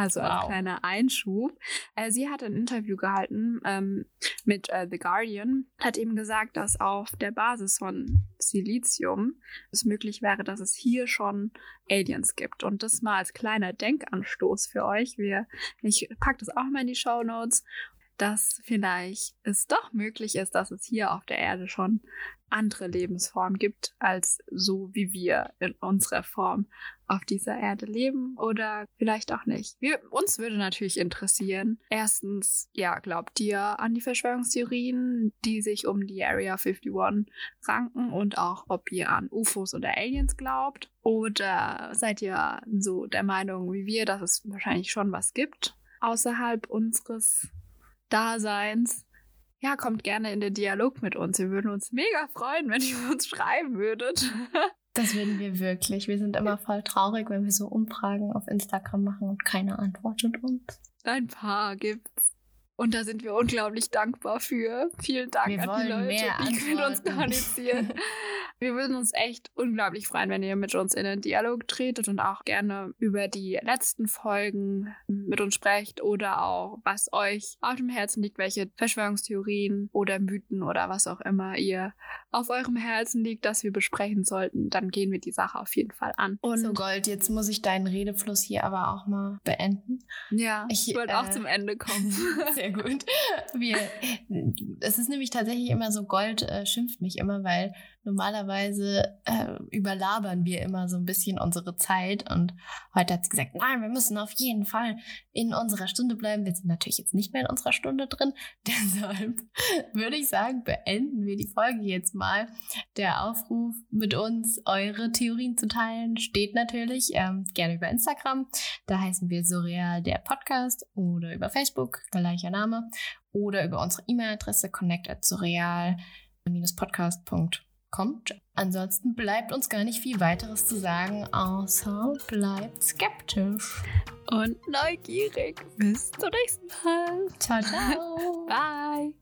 Also wow. ein kleiner Einschub. Äh, sie hat ein Interview gehalten ähm, mit äh, The Guardian, hat eben gesagt, dass auf der Basis von Silizium es möglich wäre, dass es hier schon Aliens gibt. Und das mal als kleiner Denkanstoß für euch. Wir, ich packe das auch mal in die Show Notes dass vielleicht es doch möglich ist, dass es hier auf der Erde schon andere Lebensformen gibt, als so wie wir in unserer Form auf dieser Erde leben oder vielleicht auch nicht. Wir, uns würde natürlich interessieren, erstens, ja, glaubt ihr an die Verschwörungstheorien, die sich um die Area 51 ranken und auch, ob ihr an UFOs oder Aliens glaubt? Oder seid ihr so der Meinung wie wir, dass es wahrscheinlich schon was gibt außerhalb unseres Daseins. Ja, kommt gerne in den Dialog mit uns. Wir würden uns mega freuen, wenn ihr uns schreiben würdet. Das würden wir wirklich. Wir sind immer voll traurig, wenn wir so Umfragen auf Instagram machen und keiner antwortet uns. Ein paar gibt's. Und da sind wir unglaublich dankbar für. Vielen Dank wir an die Leute, die mit uns kommunizieren. wir würden uns echt unglaublich freuen, wenn ihr mit uns in den Dialog tretet und auch gerne über die letzten Folgen mit uns sprecht oder auch, was euch auf dem Herzen liegt, welche Verschwörungstheorien oder Mythen oder was auch immer ihr auf eurem Herzen liegt, dass wir besprechen sollten. Dann gehen wir die Sache auf jeden Fall an. Und so Gold, jetzt muss ich deinen Redefluss hier aber auch mal beenden. Ja, ich wollte äh, auch zum Ende kommen. Sehr gut. Wir, es ist nämlich tatsächlich immer so, Gold äh, schimpft mich immer, weil normalerweise äh, überlabern wir immer so ein bisschen unsere Zeit. Und heute hat sie gesagt, nein, wir müssen auf jeden Fall in unserer Stunde bleiben. Wir sind natürlich jetzt nicht mehr in unserer Stunde drin. Deshalb würde ich sagen, beenden wir die Folge jetzt mal. Der Aufruf mit uns, eure Theorien zu teilen, steht natürlich ähm, gerne über Instagram. Da heißen wir Surreal der Podcast oder über Facebook, gleicher Name, oder über unsere E-Mail-Adresse connect@surreal-podcast.com kommt. Ansonsten bleibt uns gar nicht viel weiteres zu sagen, außer bleibt skeptisch. Und neugierig. Bis zum nächsten Mal. Ciao, ciao. Bye.